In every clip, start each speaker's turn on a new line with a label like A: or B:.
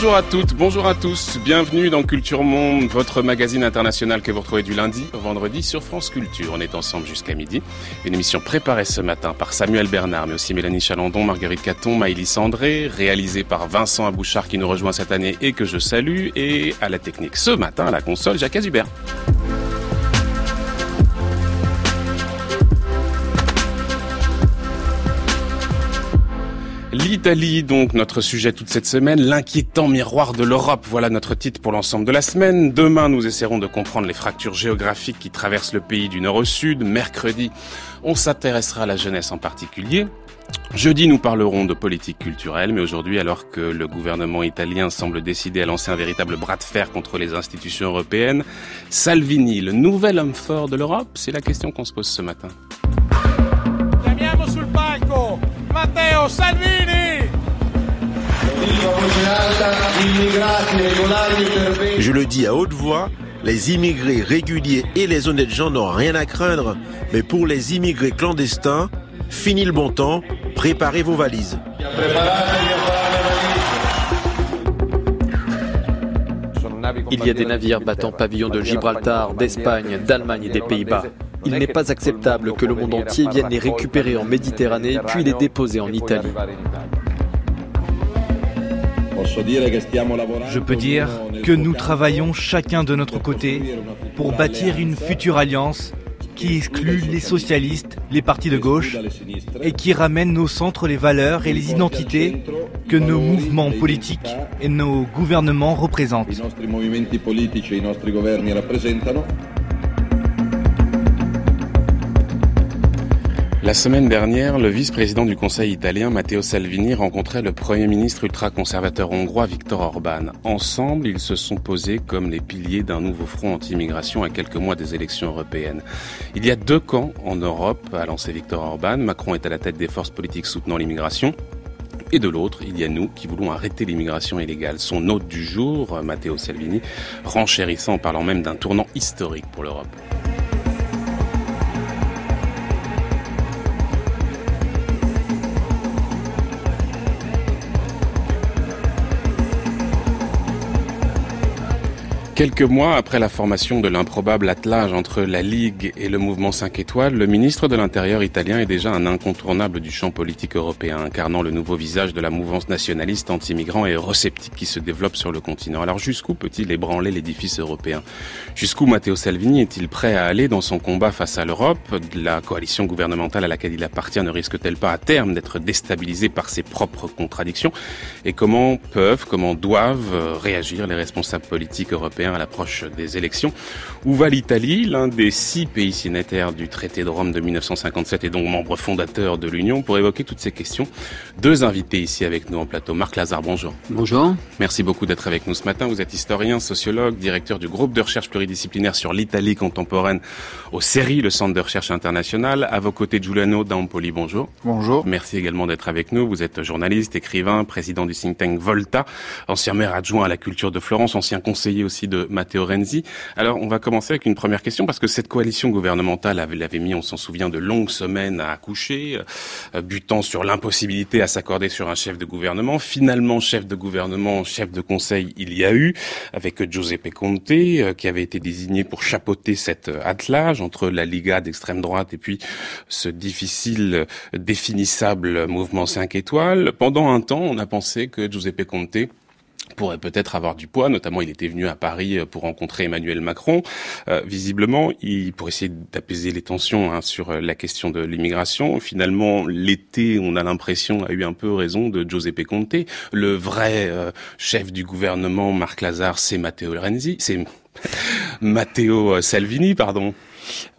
A: Bonjour à toutes, bonjour à tous, bienvenue dans Culture Monde, votre magazine international que vous retrouvez du lundi au vendredi sur France Culture. On est ensemble jusqu'à midi. Une émission préparée ce matin par Samuel Bernard, mais aussi Mélanie Chalandon, Marguerite Caton, Maïlis André, réalisée par Vincent Abouchard qui nous rejoint cette année et que je salue, et à la technique ce matin à la console, Jacques Azubert. L'Italie, donc, notre sujet toute cette semaine, l'inquiétant miroir de l'Europe. Voilà notre titre pour l'ensemble de la semaine. Demain, nous essaierons de comprendre les fractures géographiques qui traversent le pays du nord au sud. Mercredi, on s'intéressera à la jeunesse en particulier. Jeudi, nous parlerons de politique culturelle, mais aujourd'hui, alors que le gouvernement italien semble décidé à lancer un véritable bras de fer contre les institutions européennes, Salvini, le nouvel homme fort de l'Europe, c'est la question qu'on se pose ce matin.
B: Matteo Salvini
C: Je le dis à haute voix, les immigrés réguliers et les honnêtes gens n'ont rien à craindre. Mais pour les immigrés clandestins, fini le bon temps, préparez vos valises.
D: Il y a des navires battant pavillon de Gibraltar, d'Espagne, d'Allemagne et des Pays-Bas. Il n'est pas acceptable que le monde entier vienne les récupérer en Méditerranée puis les déposer en Italie.
E: Je peux dire que nous travaillons chacun de notre côté pour bâtir une future alliance qui exclut les socialistes, les partis de gauche, et qui ramène nos centres les valeurs et les identités que nos mouvements politiques et nos gouvernements représentent.
A: La semaine dernière, le vice-président du Conseil italien, Matteo Salvini, rencontrait le Premier ministre ultra-conservateur hongrois, Viktor Orban. Ensemble, ils se sont posés comme les piliers d'un nouveau front anti-immigration à quelques mois des élections européennes. Il y a deux camps en Europe, a lancé Viktor Orban. Macron est à la tête des forces politiques soutenant l'immigration. Et de l'autre, il y a nous qui voulons arrêter l'immigration illégale. Son hôte du jour, Matteo Salvini, renchérissant en parlant même d'un tournant historique pour l'Europe. Quelques mois après la formation de l'improbable attelage entre la Ligue et le mouvement 5 étoiles, le ministre de l'Intérieur italien est déjà un incontournable du champ politique européen, incarnant le nouveau visage de la mouvance nationaliste anti-migrant et eurosceptique qui se développe sur le continent. Alors jusqu'où peut-il ébranler l'édifice européen? Jusqu'où Matteo Salvini est-il prêt à aller dans son combat face à l'Europe? La coalition gouvernementale à laquelle il appartient ne risque-t-elle pas à terme d'être déstabilisée par ses propres contradictions? Et comment peuvent, comment doivent réagir les responsables politiques européens? À l'approche des élections. Où va l'Italie, l'un des six pays signataires du traité de Rome de 1957 et donc membre fondateur de l'Union Pour évoquer toutes ces questions, deux invités ici avec nous en plateau. Marc Lazare, bonjour.
F: Bonjour.
A: Merci beaucoup d'être avec nous ce matin. Vous êtes historien, sociologue, directeur du groupe de recherche pluridisciplinaire sur l'Italie contemporaine au CERI, le Centre de recherche international. À vos côtés, Giuliano Dampoli, bonjour.
G: Bonjour.
A: Merci également d'être avec nous. Vous êtes journaliste, écrivain, président du think tank Volta, ancien maire adjoint à la culture de Florence, ancien conseiller aussi de Matteo Renzi. Alors, on va commencer avec une première question parce que cette coalition gouvernementale avait, avait mis, on s'en souvient, de longues semaines à accoucher, euh, butant sur l'impossibilité à s'accorder sur un chef de gouvernement. Finalement, chef de gouvernement, chef de conseil, il y a eu avec Giuseppe Conte euh, qui avait été désigné pour chapeauter cet euh, attelage entre la Liga d'extrême droite et puis ce difficile définissable mouvement 5 étoiles. Pendant un temps, on a pensé que Giuseppe Conte pourrait peut-être avoir du poids. Notamment, il était venu à Paris euh, pour rencontrer Emmanuel Macron. Euh, visiblement, il pour essayer d'apaiser les tensions hein, sur euh, la question de l'immigration. Finalement, l'été, on a l'impression, a eu un peu raison de Giuseppe Conte. Le vrai chef du gouvernement, Marc Lazare, c'est Matteo Renzi. C'est Matteo Salvini, pardon.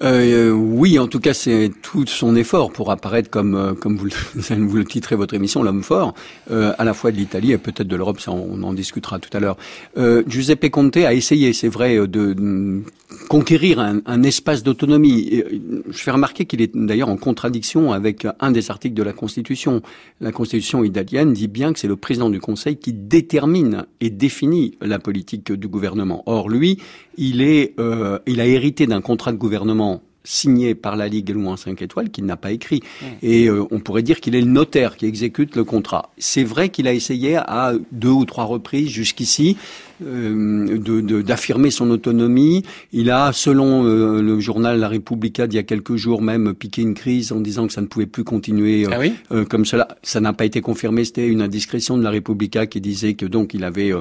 F: Euh, oui, en tout cas, c'est tout son effort pour apparaître comme, euh, comme vous, le titrez votre émission, l'homme fort, euh, à la fois de l'Italie et peut-être de l'Europe, ça on en discutera tout à l'heure. Euh, Giuseppe Conte a essayé, c'est vrai, de, de conquérir un, un espace d'autonomie. Je fais remarquer qu'il est d'ailleurs en contradiction avec un des articles de la Constitution. La Constitution italienne dit bien que c'est le président du Conseil qui détermine et définit la politique du gouvernement. Or, lui, il, est, euh, il a hérité d'un contrat de gouvernement signé par la Ligue Louan 5 étoiles qu'il n'a pas écrit. Mmh. Et euh, on pourrait dire qu'il est le notaire qui exécute le contrat. C'est vrai qu'il a essayé à deux ou trois reprises jusqu'ici d'affirmer son autonomie. Il a, selon euh, le journal La Repubblica d'il y a quelques jours même, piqué une crise en disant que ça ne pouvait plus continuer
A: ah
F: comme cela. Ça n'a pas été confirmé, c'était une indiscrétion de La Repubblica qui disait que donc il avait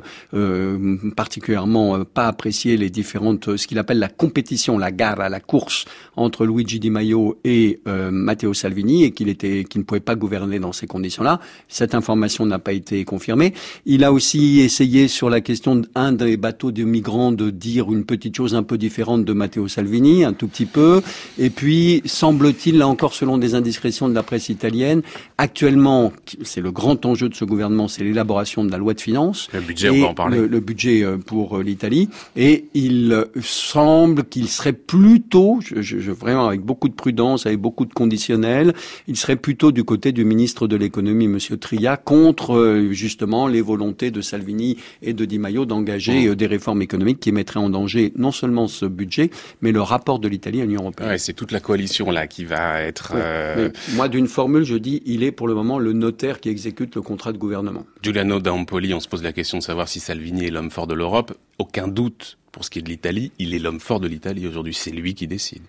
F: particulièrement pas apprécié les différentes, ce qu'il appelle la compétition, la gare à la course entre Luigi Di Maio et euh, Matteo Salvini et qu'il était, qu'il ne pouvait pas gouverner dans ces conditions-là. Cette information n'a pas été confirmée. Il a aussi essayé sur la question d'un des bateaux de migrants de dire une petite chose un peu différente de Matteo Salvini, un tout petit peu. Et puis, semble-t-il, là encore selon des indiscrétions de la presse italienne, actuellement, c'est le grand enjeu de ce gouvernement, c'est l'élaboration de la loi de finances.
A: Le budget, on va en parler.
F: Le, budget euh, pour euh, l'Italie. Et il semble qu'il serait plutôt, je, je, vraiment avec beaucoup de prudence, avec beaucoup de conditionnels. Il serait plutôt du côté du ministre de l'économie, Monsieur Tria, contre euh, justement les volontés de Salvini et de Di Maio d'engager mmh. euh, des réformes économiques qui mettraient en danger non seulement ce budget, mais le rapport de l'Italie à l'Union européenne.
A: Ouais, c'est toute la coalition là qui va être. Euh,
F: moi, d'une formule, je dis, il est pour le moment le notaire qui exécute le contrat de gouvernement.
A: Giuliano D'Ampoli, on se pose la question de savoir si Salvini est l'homme fort de l'Europe. Aucun doute pour ce qui est de l'Italie, il est l'homme fort de l'Italie aujourd'hui. C'est lui qui décide.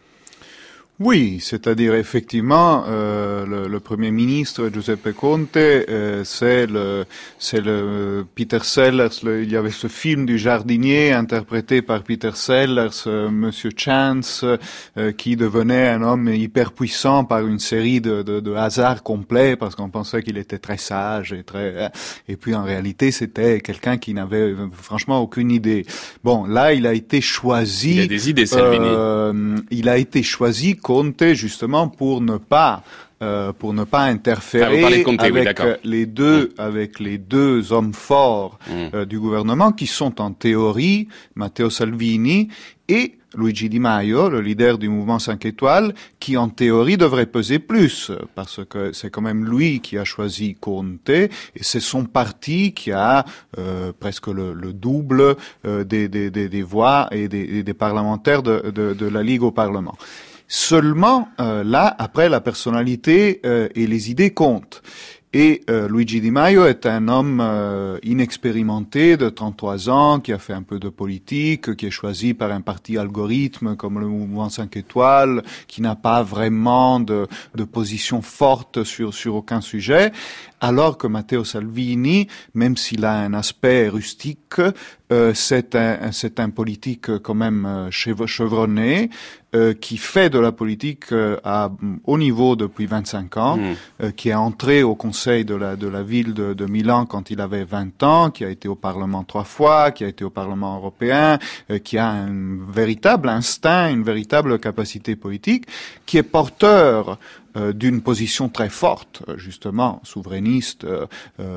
G: Oui, c'est-à-dire effectivement, euh, le, le, premier ministre Giuseppe Conte, euh, c'est le, c'est le Peter Sellers. il y avait ce film du jardinier interprété par Peter Sellers, euh, Monsieur Chance, euh, qui devenait un homme hyper puissant par une série de, de, de hasards complets parce qu'on pensait qu'il était très sage et très. Et puis en réalité, c'était quelqu'un qui n'avait franchement aucune idée. Bon, là, il a été choisi.
A: Il a des idées, Salvini.
G: il a été choisi Conte justement pour ne pas euh, pour ne pas interférer avec les deux avec les deux hommes forts mm. euh, du gouvernement qui sont en théorie Matteo Salvini et Luigi Di Maio, le leader du mouvement 5 étoiles, qui en théorie devrait peser plus, parce que c'est quand même lui qui a choisi Conte, et c'est son parti qui a euh, presque le, le double des, des, des, voix et des, des parlementaires de, de, de la Ligue au Parlement. Seulement, euh, là, après, la personnalité euh, et les idées comptent. Et euh, Luigi Di Maio est un homme inexpérimenté de 33 ans, qui a fait un peu de politique, qui est choisi par un parti algorithme comme le mouvement 5 étoiles, qui n'a pas vraiment de, de position forte sur, sur aucun sujet alors que Matteo Salvini, même s'il a un aspect rustique, euh, c'est un, c'est un politique quand même euh, chevronné, euh, qui fait de la politique à haut niveau depuis 25 ans, mmh. qui est entré au conseil de la, de la ville de, de, Milan quand il avait 20 ans, qui a été au Parlement trois fois, qui a été au Parlement européen, qui a un véritable instinct, une véritable capacité politique, qui est porteur euh, d'une position très forte, euh, justement, souverainiste. Euh,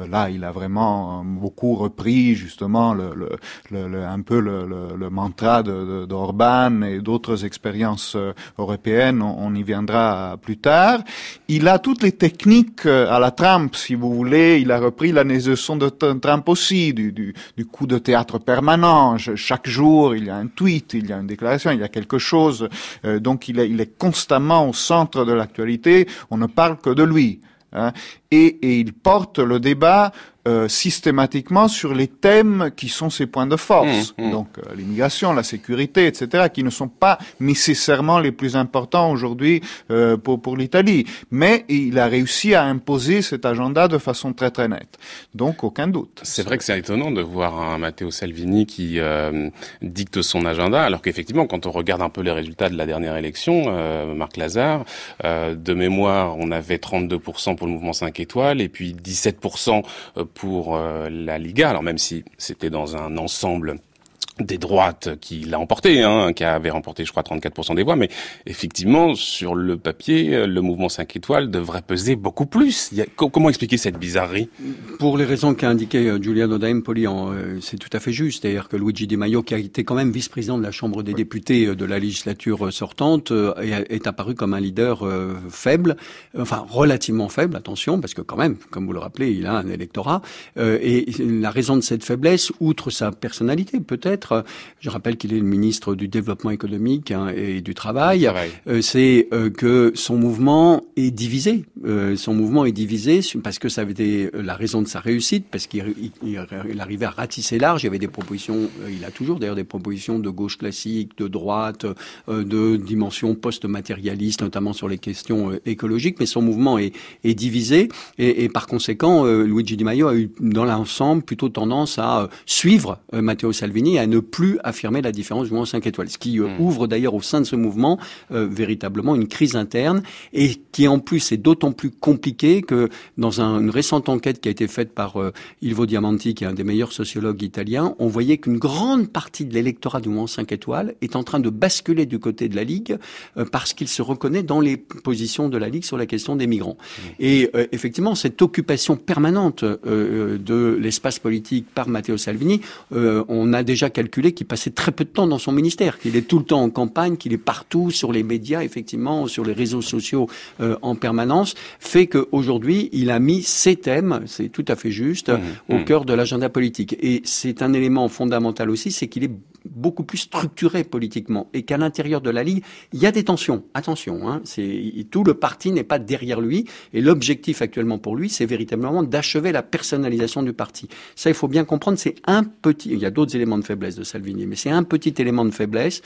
G: là, il a vraiment beaucoup repris, justement, un peu le, mantra d'Orban et d'autres expériences européennes. On, y viendra plus tard. Il a toutes les techniques à la Trump, si vous voulez. Il a repris la leçon de Trump aussi, du, coup de théâtre permanent. Chaque jour, il y a un tweet, il y a une déclaration, il y a quelque chose. donc, il est constamment au centre de l'actualité on ne parle que de lui. Hein. Et, et, il porte le débat euh, systématiquement sur les thèmes qui sont ses points de force, mmh, mmh. donc euh, l'immigration, la sécurité, etc., qui ne sont pas nécessairement les plus importants aujourd'hui euh, pour, pour l'Italie. Mais il a réussi à imposer cet agenda de façon très très nette. Donc aucun doute.
A: C'est vrai que c'est étonnant de voir un Matteo Salvini qui euh, dicte son agenda, alors qu'effectivement, quand on regarde un peu les résultats de la dernière élection, euh, Marc Lazare, de mémoire, on avait 32% pour le mouvement 5 étoiles et puis 17% pour euh, la Liga. Alors même si c'était dans un ensemble des droites qui l'a emporté, hein, qui avait remporté, je crois, 34% des voix, mais effectivement, sur le papier, le mouvement 5 étoiles devrait peser beaucoup plus. comment expliquer cette bizarrerie?
F: Pour les raisons qu'a indiqué euh, Giuliano D'Empoli, euh, c'est tout à fait juste. C'est-à-dire que Luigi Di Maio, qui a été quand même vice-président de la Chambre des députés euh, de la législature sortante, est, apparu comme un leader faible, enfin relativement faible, attention, parce que quand même, comme vous le rappelez, il a un électorat. et la raison de cette faiblesse, outre sa personnalité peut-être, Je rappelle qu'il est le ministre du développement économique hein, et du travail. c'est que son mouvement est divisé. son mouvement est divisé parce que ça avait été la raison de sa réussite, parce qu'il arrivait à ratisser large. Il y avait des propositions, il a toujours d'ailleurs des propositions de gauche classique, de droite, de dimension post-matérialiste, notamment sur les questions écologiques. Mais son mouvement est, est divisé et, et, par conséquent, Luigi Di Maio a eu dans l'ensemble plutôt tendance à suivre Matteo Salvini à ne plus affirmer la différence du mouvement 5 étoiles, ce qui hmm. ouvre d'ailleurs au sein de ce mouvement véritablement une crise interne et qui en plus est d'autant plus compliqué que dans une récente enquête qui a été faite par euh, Ilvo Diamanti, qui est un des meilleurs sociologues italiens, on voyait qu'une grande partie de l'électorat du mouvement 5 étoiles est en train de basculer du côté de la Ligue euh, parce qu'il se reconnaît dans les positions de la Ligue sur la question des migrants. Mmh. Et euh, effectivement, cette occupation permanente de l'espace politique par Matteo Salvini, on a déjà calculé qu'il passait très peu de temps dans son ministère, qu'il est tout le temps en campagne, qu'il est partout sur les médias, effectivement, sur les réseaux sociaux en permanence, fait qu'aujourd'hui, il a mis ces thèmes, c'est tout à fait juste, mmh, au mmh. cœur de l'agenda politique. Et c'est un élément fondamental aussi, c'est qu'il est beaucoup plus structuré politiquement et qu'à l'intérieur de la Ligue, il y a des tensions. Attention, hein, tout le parti n'est pas derrière lui et l'objectif actuellement pour lui, c'est véritablement d'achever la personnalisation du parti. Ça, il faut bien comprendre, c'est un petit, il y a d'autres éléments de faiblesse de Salvini, mais c'est un petit élément de faiblesse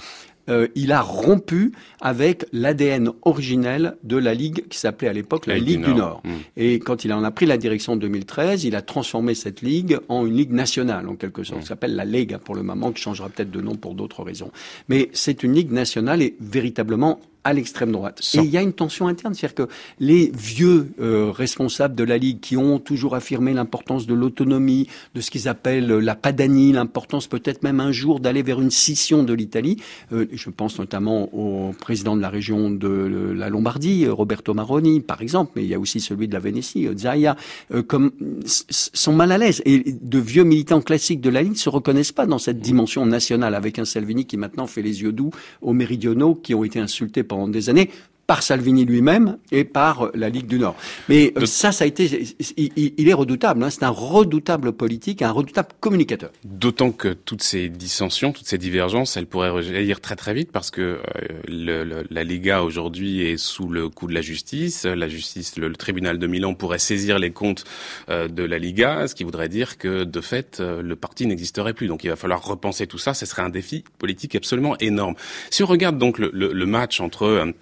F: euh, il a rompu avec l'ADN originel de la Ligue qui s'appelait à l'époque la Ligue, du Nord. Hmm. Et quand il en a pris la direction en 2013, il a transformé cette Ligue en une Ligue nationale, en quelque sorte. Hmm. Ça s'appelle la Lega pour le moment, qui changera peut-être de nom pour d'autres raisons. Mais c'est une Ligue nationale et véritablement à l'extrême droite. Et il y a une tension interne, c'est-à-dire que les vieux euh, responsables de la Ligue qui ont toujours affirmé l'importance de l'autonomie, de ce qu'ils appellent la padanie, l'importance peut-être même un jour d'aller vers une scission de l'Italie, euh, je pense notamment au président de la région de la Lombardie, Roberto Maroni, par exemple, mais il y a aussi celui de la Vénétie, Zaia, euh, comme sont mal à l'aise. Et de vieux militants classiques de la Ligue se reconnaissent pas dans cette dimension nationale, avec un Salvini qui maintenant fait les yeux doux aux méridionaux qui ont été insultés pendant des années par Salvini lui-même et par la Ligue du Nord. Mais euh, ça, ça a été, il, est redoutable. Hein. c'est un redoutable politique, un redoutable communicateur.
A: D'autant que toutes ces dissensions, toutes ces divergences, elles pourraient rejaillir très très vite parce que euh, le, la Liga aujourd'hui est sous le coup de la justice. La justice, le, tribunal de Milan pourrait saisir les comptes euh, de la Liga, ce qui voudrait dire que de fait le parti n'existerait plus. Donc il va falloir repenser tout ça. Ce serait un défi politique absolument énorme. Si on regarde donc le match entre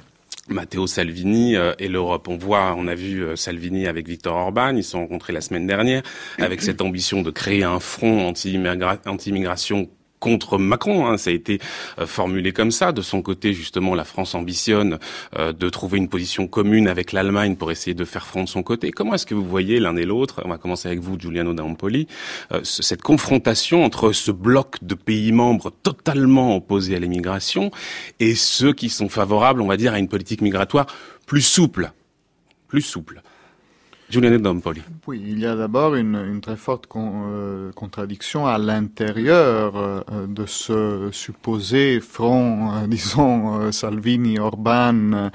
A: Matteo Salvini euh, et l'Europe. On voit, on a vu euh, Salvini avec Victor Orban, ils se sont rencontrés la semaine dernière, avec cette ambition de créer un front anti-immigration contre Macron. Hein. Ça a été euh, formulé comme ça. De son côté, justement, la France ambitionne euh, de trouver une position commune avec l'Allemagne pour essayer de faire front de son côté. Comment est-ce que vous voyez l'un et l'autre On va commencer avec vous, Giuliano D'Ampoli. Euh, cette confrontation entre ce bloc de pays membres totalement opposés à l'immigration et ceux qui sont favorables, on va dire, à une politique migratoire plus souple? Plus souple.
G: Oui, il y a d'abord une, très forte euh, contradiction à l'intérieur euh, de ce supposé front, euh, disons, Salvini, Orban,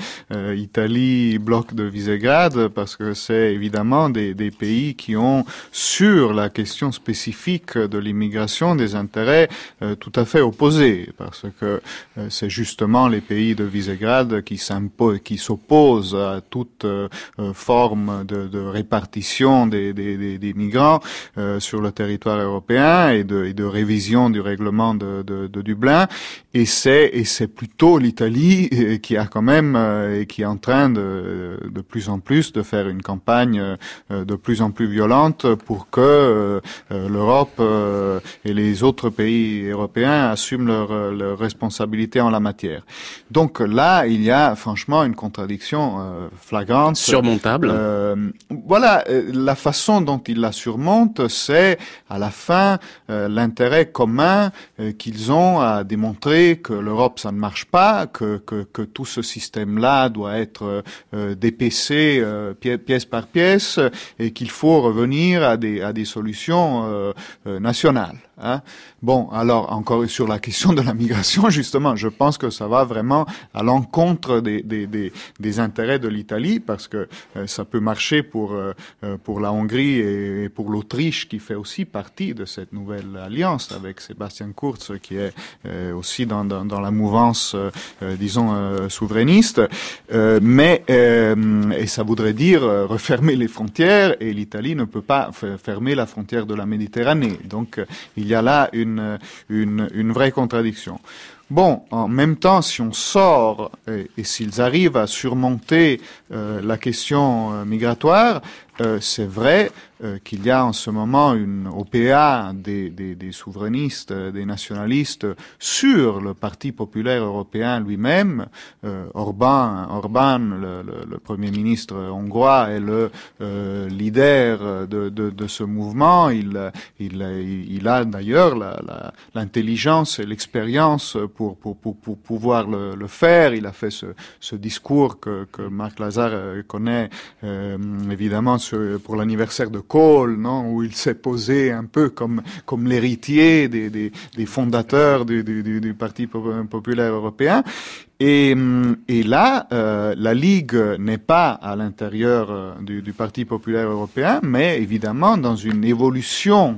G: Italie, bloc de Visegrad, parce que c'est évidemment des, pays qui ont, sur la question spécifique de l'immigration, des intérêts tout à fait opposés, parce que c'est justement les pays de Visegrad qui s'opposent à toute forme de répartition des, des, des, migrants euh, sur le territoire européen et de, et de révision du règlement de, de, de Dublin. Et c'est et c'est plutôt l'Italie euh, qui a quand même euh, et qui est en train de, de plus en plus de faire une campagne de plus en plus violente pour que l'Europe et les autres pays européens assument leurs leur responsabilités en la matière. Donc là, il y a franchement une contradiction flagrante,
A: surmontable
G: voilà, euh, la façon dont ils la surmontent, c'est à la fin euh, l'intérêt commun euh, qu'ils ont à démontrer que l'Europe ça ne marche pas, que, que, tout ce système-là doit être dépecé pièce par pièce et qu'il faut revenir à des, à des solutions nationales. Hein. Bon, alors encore sur la question de la migration, justement, je pense que ça va vraiment à l'encontre des, des, des, des, intérêts de l'Italie parce que ça peut marcher pour pour pour la Hongrie et pour l'Autriche qui fait aussi partie de cette nouvelle alliance avec Sébastien Kurz qui est aussi dans, dans, dans, la mouvance disons souverainiste mais et ça voudrait dire refermer les frontières et l'Italie ne peut pas fermer la frontière de la Méditerranée donc il y a là une vraie contradiction. Bon, en même temps, si on sort et, s'ils arrivent à surmonter euh, la question euh, migratoire, euh, c'est vrai euh, qu'il y a en ce moment une OPA des, souverainistes, euh, des nationalistes sur le Parti populaire européen lui-même. Orban, Orban le, Premier ministre hongrois, est le leader de, ce mouvement. Il, a d'ailleurs l'intelligence et l'expérience pour, pouvoir le, faire. Il a fait ce, ce discours que, que Marc Lazare connaît évidemment pour l'anniversaire de Kohl, non, où il s'est posé un peu comme comme l'héritier des, des, fondateurs du, Parti populaire européen. Et, et là, euh, la Ligue n'est pas à l'intérieur euh, du, Parti populaire européen, mais évidemment dans une évolution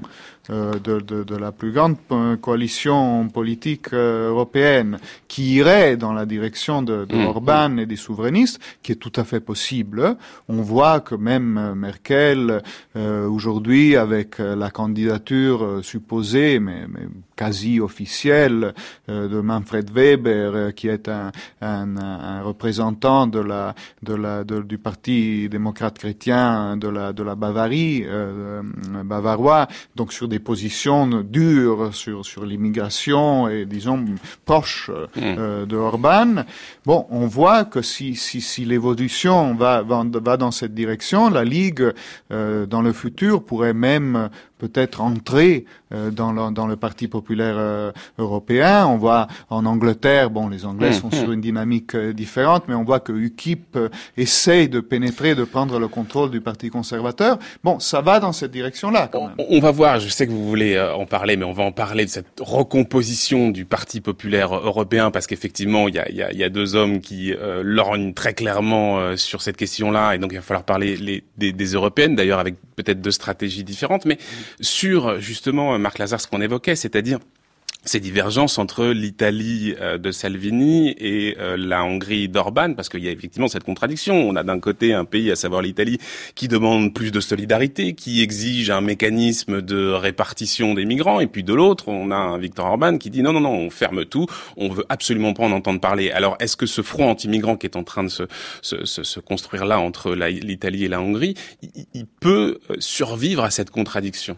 G: de, de, de, la plus grande coalition politique euh, européenne qui irait dans la direction de, de mmh. Orban et des souverainistes, qui est tout à fait possible. On voit que même Merkel, euh, aujourd'hui, avec la candidature supposée, mais, mais quasi officielle, de Manfred Weber, qui est un, un, un, représentant de la, de la, du Parti démocrate chrétien de la, de la Bavarie, bavarois, donc sur des positions dures sur, sur l'immigration et, disons, proches euh, mm. euh, de Orban. Bon, on voit que si, si, si l'évolution va, va, va, dans cette direction, la Ligue, euh, dans le futur, pourrait même peut-être entrer euh, dans, le, dans le Parti populaire euh, européen. On voit en Angleterre, bon, les Anglais mmh, sont sur mmh. une dynamique euh, différente, mais on voit que UKIP essaye de pénétrer, de prendre le contrôle du Parti conservateur. Bon, ça va dans cette direction-là.
A: On, on, va voir. Je sais que vous voulez en parler, mais on va en parler de cette recomposition du Parti populaire européen, parce qu'effectivement, il y a, y, a, y a, deux hommes qui euh, lorgnent très clairement sur cette question-là, et donc il va falloir parler les, des, des européennes, d'ailleurs avec peut-être deux stratégies différentes, mais sur justement, Marc Lazare, ce qu'on évoquait, c'est-à-dire ces divergences entre l'Italie euh, de Salvini et euh, la Hongrie d'Orban, parce qu'il y a effectivement cette contradiction. On a d'un côté un pays, à savoir l'Italie, qui demande plus de solidarité, qui exige un mécanisme de répartition des migrants, et puis de l'autre, on a un Viktor Orban qui dit non, non, non, on ferme tout, on veut absolument pas en entendre parler. Alors, est-ce que ce front anti-migrant qui est en train de se, se, se, construire là entre l'Italie et la Hongrie, il peut euh, survivre à cette contradiction?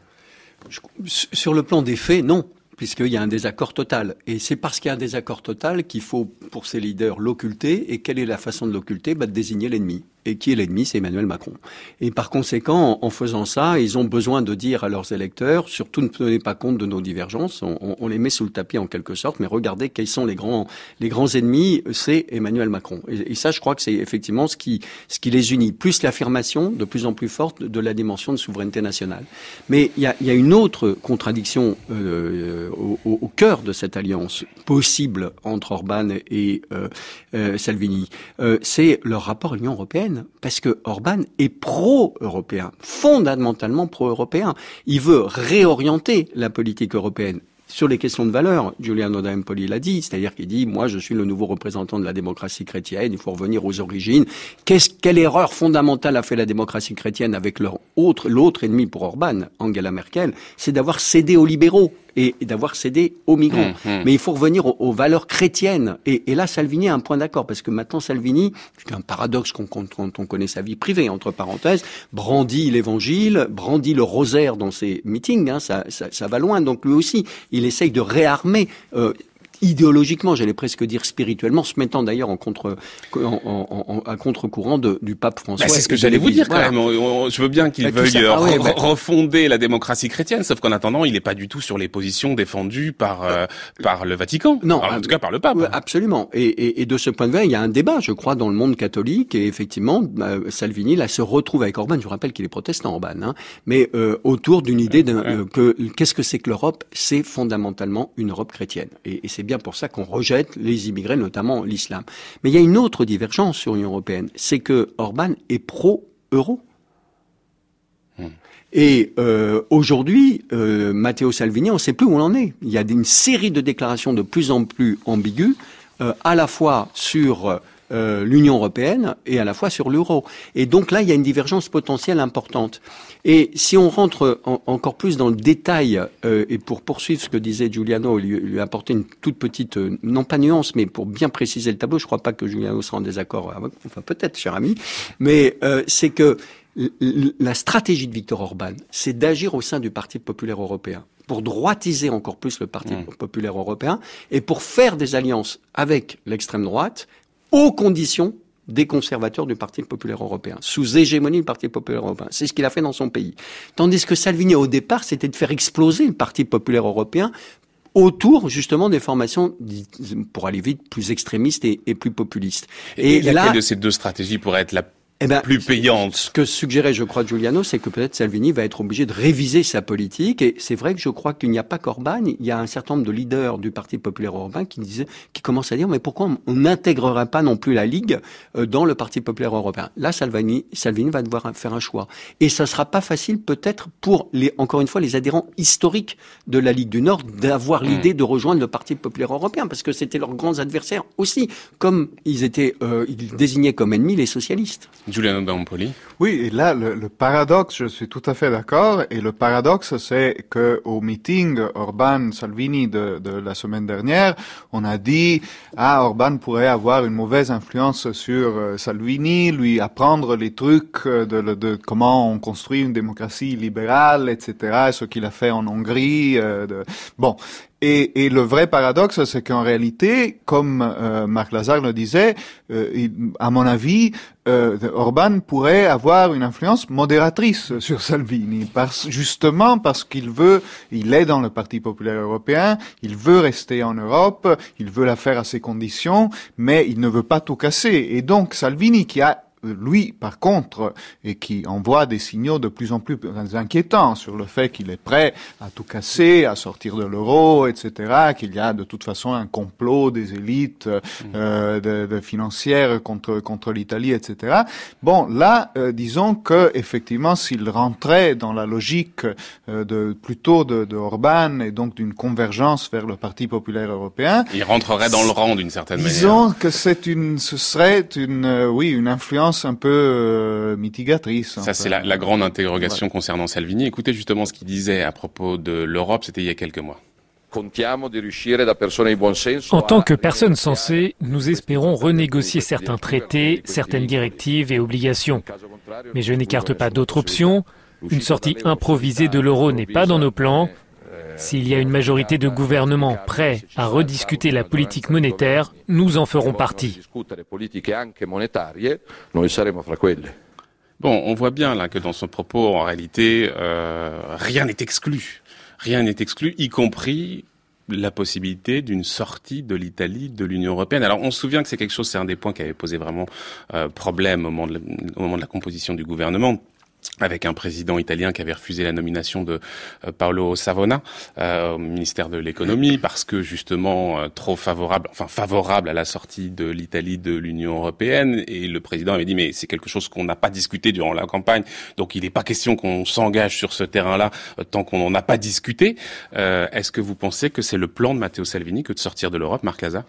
F: Sur le plan des faits, non puisqu'il y a un désaccord total. Et c'est parce qu'il y a un désaccord total qu'il faut, pour ces leaders, l'occulter. Et quelle est la façon de l'occulter? Bah, De désigner l'ennemi et qui est l'ennemi, c'est Emmanuel Macron. Et par conséquent, en faisant ça, ils ont besoin de dire à leurs électeurs, surtout ne tenez pas compte de nos divergences, on, les met sous le tapis en quelque sorte, mais regardez quels sont les grands, les grands ennemis, c'est Emmanuel Macron. Et, et, ça, je crois que c'est effectivement ce qui, ce qui les unit, plus l'affirmation de plus en plus forte de la dimension de souveraineté nationale. Mais il y a, y a, une autre contradiction euh, au, au, cœur de cette alliance possible entre Orban et euh, euh, Salvini, euh, c'est leur rapport à l'Union européenne parce que Orban est pro-européen, fondamentalement pro-européen. Il veut réorienter la politique européenne sur les questions de valeur, Giuliano D'Empoli l'a dit, c'est-à-dire qu'il dit, moi je suis le nouveau représentant de la démocratie chrétienne, il faut revenir aux origines. Quelle erreur fondamentale a fait la démocratie chrétienne avec leur autre, l'autre ennemi pour Orban, Angela Merkel, c'est d'avoir cédé aux libéraux et, d'avoir cédé aux migrants. Hum, hum. Mais il faut revenir aux, valeurs chrétiennes. Et, et, là, Salvini a un point d'accord, parce que maintenant, Salvini, c'est un paradoxe quand, quand, on connaît sa vie privée, entre parenthèses, brandit l'évangile, brandit le rosaire dans ses meetings, hein, ça, ça, ça, va loin. Donc lui aussi, il essaye de réarmer euh, idéologiquement, j'allais presque dire spirituellement, se mettant d'ailleurs en contre, en, en, à contre-courant du pape François.
A: Bah, c'est ce que j'allais vous dire quand même. Je veux bien qu'il veuille ah refonder la démocratie chrétienne, sauf qu'en attendant, il n'est pas du tout sur les positions défendues par euh, par le Vatican. Non, en tout cas par le pape.
F: Absolument. Et, et, et, de ce point de vue, il y a un débat, je crois, dans le monde catholique. Et effectivement, bah, Salvini là se retrouve avec Orban. Je vous rappelle qu'il est protestant, Orban, hein, mais euh, autour d'une idée de, euh, que qu'est-ce que c'est que l'Europe? C'est fondamentalement une Europe chrétienne. Et, et c'est bien pour ça qu'on rejette les immigrés, notamment l'islam. Mais il y a une autre divergence sur l'Union européenne, c'est que Orban est pro-euro. Et euh, aujourd'hui, euh, Matteo Salvini, on ne sait plus où on en est. Il y a une série de déclarations de plus en plus ambiguës, euh, à la fois sur euh, l'Union européenne et à la fois sur l'euro. Et donc là, il y a une divergence potentielle importante. Et si on rentre encore plus dans le détail, euh, et pour poursuivre ce que disait Giuliano, lui, lui apporter une toute petite, euh, non pas nuance, mais pour bien préciser le tableau, je ne crois pas que Giuliano sera en désaccord avec, enfin peut-être, cher ami, mais c'est que la stratégie de Victor Orban, c'est d'agir au sein du Parti populaire européen pour droitiser encore plus le Parti mmh. populaire européen et pour faire des alliances avec l'extrême droite aux conditions des conservateurs du Parti populaire européen, sous hégémonie du Parti populaire européen. C'est ce qu'il a fait dans son pays. Tandis que Salvini, au départ, c'était de faire exploser le Parti populaire européen autour justement des formations, pour aller vite, plus extrémistes et, plus populistes.
A: Et, et laquelle de ces deux stratégies pourrait être la eh ben, plus payante.
F: Ce que suggérait, je crois, Giuliano, c'est que peut-être Salvini va être obligé de réviser sa politique. Et c'est vrai que je crois qu'il n'y a pas qu'Orban, il y a un certain nombre de leaders du Parti populaire européen qui disaient, qui commencent à dire, mais pourquoi on n'intégrerait pas non plus la Ligue euh, dans le Parti populaire européen? Là, Salvini, Salvini va devoir faire un choix. Et ça sera pas facile, peut-être, pour les, encore une fois, les adhérents historiques de la Ligue du Nord, d'avoir hmm. l'idée de rejoindre le Parti populaire européen, parce que c'était leurs grands adversaires aussi, comme ils étaient, euh, ils désignaient comme ennemis les socialistes.
A: Giuliano Dampoli.
G: Oui, et là, le, paradoxe, je suis tout à fait d'accord, et le paradoxe, c'est que au meeting Orban-Salvini de, de, la semaine dernière, on a dit, ah, Orban pourrait avoir une mauvaise influence sur euh, Salvini, lui apprendre les trucs de, de, comment on construit une démocratie libérale, etc., ce qu'il a fait en Hongrie. Euh, de... Bon, et, et, le vrai paradoxe, c'est qu'en réalité, comme euh, Marc Lazare le disait, euh, à mon avis, euh, Orban pourrait avoir une influence modératrice sur Salvini, parce, justement parce qu'il veut, il est dans le Parti populaire européen, il veut rester en Europe, il veut la faire à ses conditions, mais il ne veut pas tout casser. Et donc Salvini, qui a lui, par contre, et qui envoie des signaux de plus en plus inquiétants sur le fait qu'il est prêt à tout casser, à sortir de l'euro, etc., qu'il y a de toute façon un complot des élites euh, de, de financières contre contre l'Italie, etc. Bon, là, euh, disons que effectivement, s'il rentrait dans la logique euh, de plutôt de, de Orban et donc d'une convergence vers le Parti populaire européen,
A: il rentrerait dans le rang d'une certaine
G: manière. Disons que c'est une, ce serait une, euh, oui, une influence un peu euh, mitigatrice.
A: Ça, c'est la, grande interrogation concernant Salvini. Écoutez justement ce qu'il disait à propos de l'Europe, c'était il y a quelques mois.
H: En tant que personne sensée, nous espérons renégocier certains traités, certaines directives et obligations. Mais je n'écarte pas d'autres options. Une sortie improvisée de l'euro n'est pas dans nos plans. S'il y a une majorité de gouvernements prêts à rediscuter la politique monétaire, nous en ferons partie.
A: Bon, on voit bien là que dans son propos, en réalité, euh, rien n'est exclu. Rien n'est exclu, y compris la possibilité d'une sortie de l'Italie de l'Union européenne. Alors on se souvient que c'est quelque chose, c'est un des points qui avait posé vraiment euh, problème au moment de la composition du gouvernement avec un président italien qui avait refusé la nomination de euh, Paolo Savona euh, au ministère de l'économie parce que justement euh, trop favorable, enfin favorable à la sortie de l'Italie de l'Union européenne. Et le président avait dit mais c'est quelque chose qu'on n'a pas discuté durant la campagne, donc il n'est pas question qu'on s'engage sur ce terrain-là tant qu'on n'en a pas discuté. Est-ce que vous pensez que c'est le plan de Matteo Salvini que de sortir de l'Europe, Marc Laza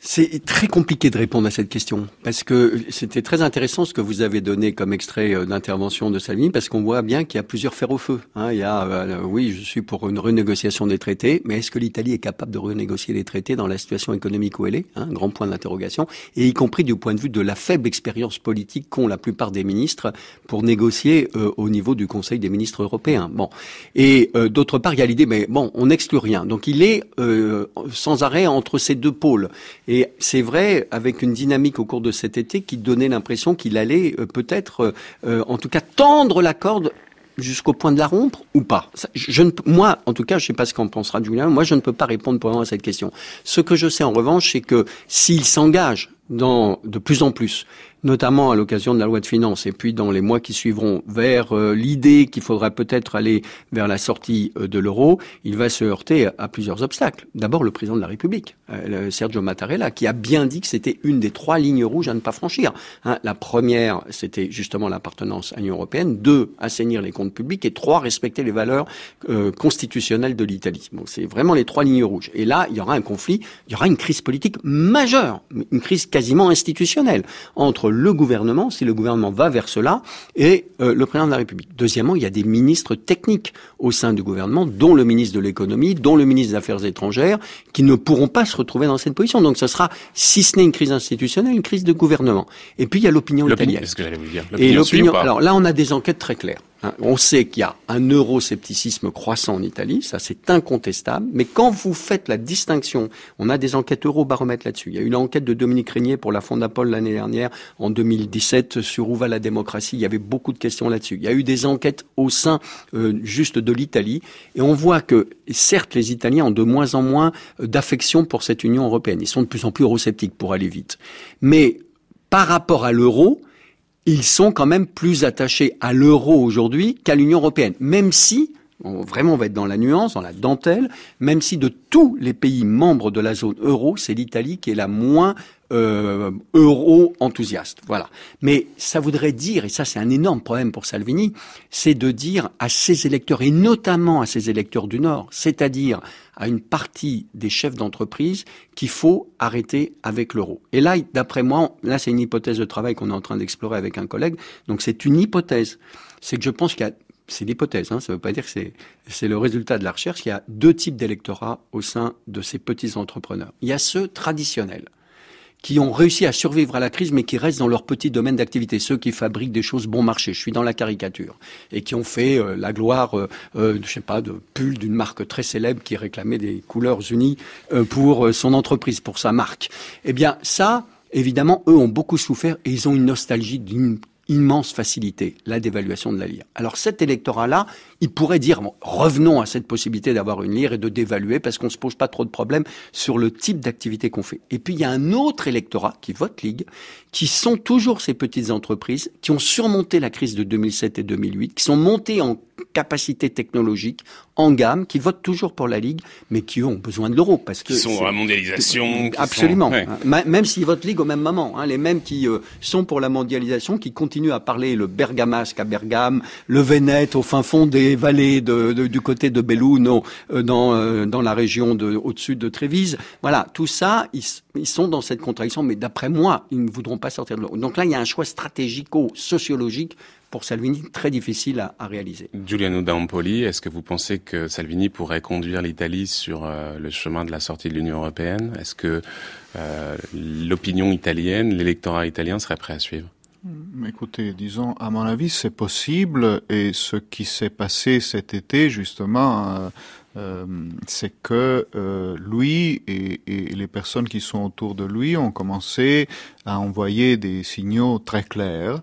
F: c'est très compliqué de répondre à cette question parce que c'était très intéressant ce que vous avez donné comme extrait euh, d'intervention de Salvini parce qu'on voit bien qu'il y a plusieurs fers au feu. Hein. Il y a, euh, oui, je suis pour une renégociation des traités, mais est-ce que l'Italie est capable de renégocier les traités dans la situation économique où elle est Un grand point d'interrogation, et y compris du point de vue de la faible expérience politique qu'ont la plupart des ministres pour négocier euh, au niveau du Conseil des ministres européens. Bon, et d'autre part, il y a l'idée, mais bon, on n'exclut rien. Donc il est sans arrêt entre ces deux pôles. Et c'est vrai, avec une dynamique au cours de cet été qui donnait l'impression qu'il allait euh, peut-être, euh, euh, en tout cas, tendre la corde jusqu'au point de la rompre ou pas Moi, en tout cas, je ne sais pas ce qu'en pensera Julien, moi je ne peux pas répondre pour moment à cette question. Ce que je sais en revanche, c'est que s'il s'engage dans de plus en plus notamment à l'occasion de la loi de finances et puis dans les mois qui suivront vers euh, l'idée qu'il faudra peut-être aller vers la sortie euh, de l'euro, il va se heurter à, plusieurs obstacles. D'abord le président de la République, euh, Sergio Mattarella, qui a bien dit que c'était une des trois lignes rouges à ne pas franchir. Hein, la première, c'était justement l'appartenance à l'Union européenne. Deux, assainir les comptes publics. Et trois, respecter les valeurs constitutionnelles de l'Italie. Donc c'est vraiment les trois lignes rouges. Et là, il y aura un conflit, il y aura une crise politique majeure, une crise quasiment institutionnelle entre le gouvernement, si le gouvernement va vers cela, et euh, le président de la République. Deuxièmement, il y a des ministres techniques au sein du gouvernement, dont le ministre de l'économie, dont le ministre des Affaires étrangères, qui ne pourront pas se retrouver dans cette position. Donc ce sera, si ce n'est une crise institutionnelle, une crise de gouvernement. Et puis il y a l'opinion italienne.
A: Ce que j'allais vous dire?
F: Et l'opinion. Alors là, on a des enquêtes très claires. Hein, on sait qu'il y a un euroscepticisme croissant en Italie, ça c'est incontestable, mais quand vous faites la distinction, on a des enquêtes eurobaromètres là-dessus. Il y a eu l'enquête de Dominique Régnier pour la Fondapol l'année dernière, en 2017, sur où va la démocratie, il y avait beaucoup de questions là-dessus. Il y a eu des enquêtes au sein euh, juste de l'Italie, et on voit que certes les Italiens ont de moins en moins euh, d'affection pour cette Union européenne, ils sont de plus en plus eurosceptiques pour aller vite. Mais par rapport à l'euro, ils sont quand même plus attachés à l'euro aujourd'hui qu'à l'Union européenne, même si vraiment on va être dans la nuance, dans la dentelle, même si de tous les pays membres de la zone euro, c'est l'Italie qui est la moins euh, euro-enthousiaste. Voilà. Mais ça voudrait dire, et ça c'est un énorme problème pour Salvini, c'est de dire à ses électeurs, et notamment à ses électeurs du Nord, c'est-à-dire à une partie des chefs d'entreprise, qu'il faut arrêter avec l'euro. Et là, d'après moi, là c'est une hypothèse de travail qu'on est en train d'explorer avec un collègue, donc c'est une hypothèse. C'est que je pense qu'il y a c'est l'hypothèse, hein, ça ne veut pas dire que c'est, c'est le résultat de la recherche. Il y a deux types d'électorats au sein de ces petits entrepreneurs. Il y a ceux traditionnels, qui ont réussi à survivre à la crise, mais qui restent dans leur petit domaine d'activité. Ceux qui fabriquent des choses bon marché, je suis dans la caricature, et qui ont fait euh, la gloire, euh, euh, je sais pas, de pull d'une marque très célèbre qui réclamait des couleurs unies euh, pour son entreprise, pour sa marque. Eh bien, ça, évidemment, eux ont beaucoup souffert et ils ont une nostalgie d'une immense facilité, la dévaluation de la lire. Alors cet électorat-là, il pourrait dire, revenons à cette possibilité d'avoir une lire et de dévaluer parce qu'on se pose pas trop de problèmes sur le type d'activité qu'on fait. Et puis il y a un autre électorat qui vote Ligue, qui sont toujours ces petites entreprises qui ont surmonté la crise de 2007 et 2008, qui sont montées en capacité technologique, en gamme, qui votent toujours pour la Ligue, mais qui ont besoin de l'euro parce que
A: qui sont dans la mondialisation.
F: Absolument. Même s'ils votent Ligue au même moment, hein, les mêmes qui euh, sont pour la mondialisation, qui continuent à parler le bergamasque à Bergame, le Vénète au fin fond des vallées de, du côté de Belluno, euh, dans euh, dans la région de au-dessus de Trévise. Voilà, tout ça, ils, ils sont dans cette contradiction, mais d'après moi, ils ne voudront pas sortir de l'euro. Donc là, il y a un choix stratégico-sociologique pour Salvini très difficile à, réaliser.
A: Giuliano D'Ampoli, est-ce que vous pensez que Salvini pourrait conduire l'Italie sur euh, le chemin de la sortie de l'Union européenne? Est-ce que euh, l'opinion italienne, l'électorat italien serait prêt à suivre?
G: Écoutez, disons, à mon avis, c'est possible. Et ce qui s'est passé cet été, justement, euh c'est que euh, lui et, les personnes qui sont autour de lui ont commencé à envoyer des signaux très clairs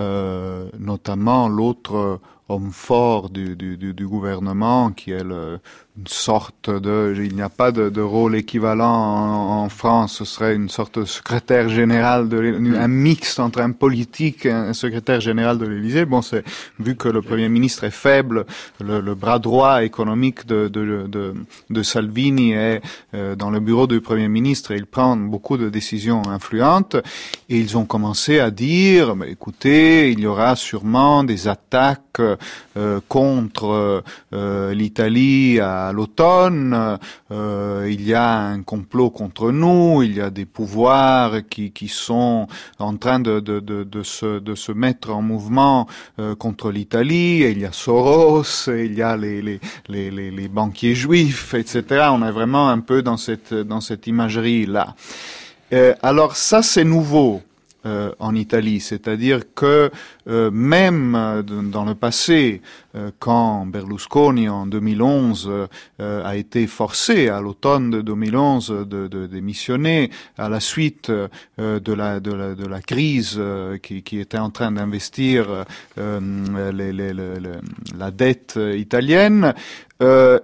G: euh, notamment l'autre homme fort du, du, du, gouvernement, qui est le, une sorte de, il n'y a pas de, de rôle équivalent en, en, France, ce serait une sorte de secrétaire général de un mix entre un politique et un secrétaire général de l'Élysée. Bon, c'est vu que le premier ministre est faible, le, le bras droit économique de, de, de, de Salvini est euh, dans le bureau du premier ministre et il prend beaucoup de décisions influentes. Et ils ont commencé à dire, bah, écoutez, il y aura sûrement des attaques euh, contre euh, l'Italie à l'automne. Euh, il y a un complot contre nous. Il y a des pouvoirs qui, qui sont en train de, de, de, se, de se mettre en mouvement contre l'Italie. Il y a Soros, il y a les, les, les, banquiers juifs, etc. On est vraiment un peu dans cette, dans cette imagerie là. alors ça c'est nouveau. Euh, en Italie, c'est-à-dire que euh, même euh, dans le passé, quand Berlusconi en 2011 a été forcé à l'automne de 2011 de, de, démissionner à la suite de la, de, la, de, la, crise qui, qui, était en train d'investir la dette italienne,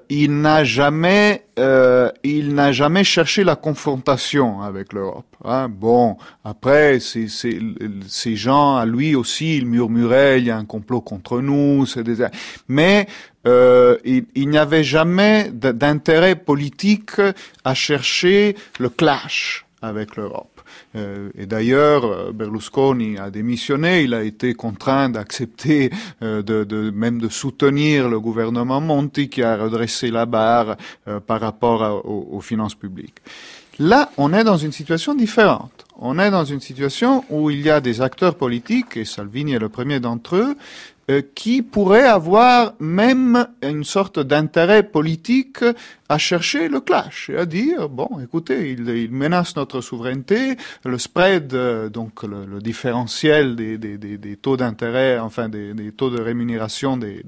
G: il n'a jamais euh, il n'a jamais cherché la confrontation avec l'Europe. Hein. Bon, après, ces, gens, à lui aussi, il murmurait, il y a un complot contre nous, c'est mais euh, il, il n'y avait jamais d'intérêt politique à chercher le clash avec l'Europe. Euh, et d'ailleurs, euh, Berlusconi a démissionné, il a été contraint d'accepter, euh, même de soutenir le gouvernement Monti qui a redressé la barre par rapport aux, finances publiques. Là, on est dans une situation différente. On est dans une situation où il y a des acteurs politiques, et Salvini est le premier d'entre eux, qui pourraient avoir même une sorte d'intérêt politique à chercher le clash et à dire bon, écoutez, il, il menace notre souveraineté, le spread, euh, donc le, le différentiel des, des, des, des taux d'intérêt, enfin des, taux de rémunération des,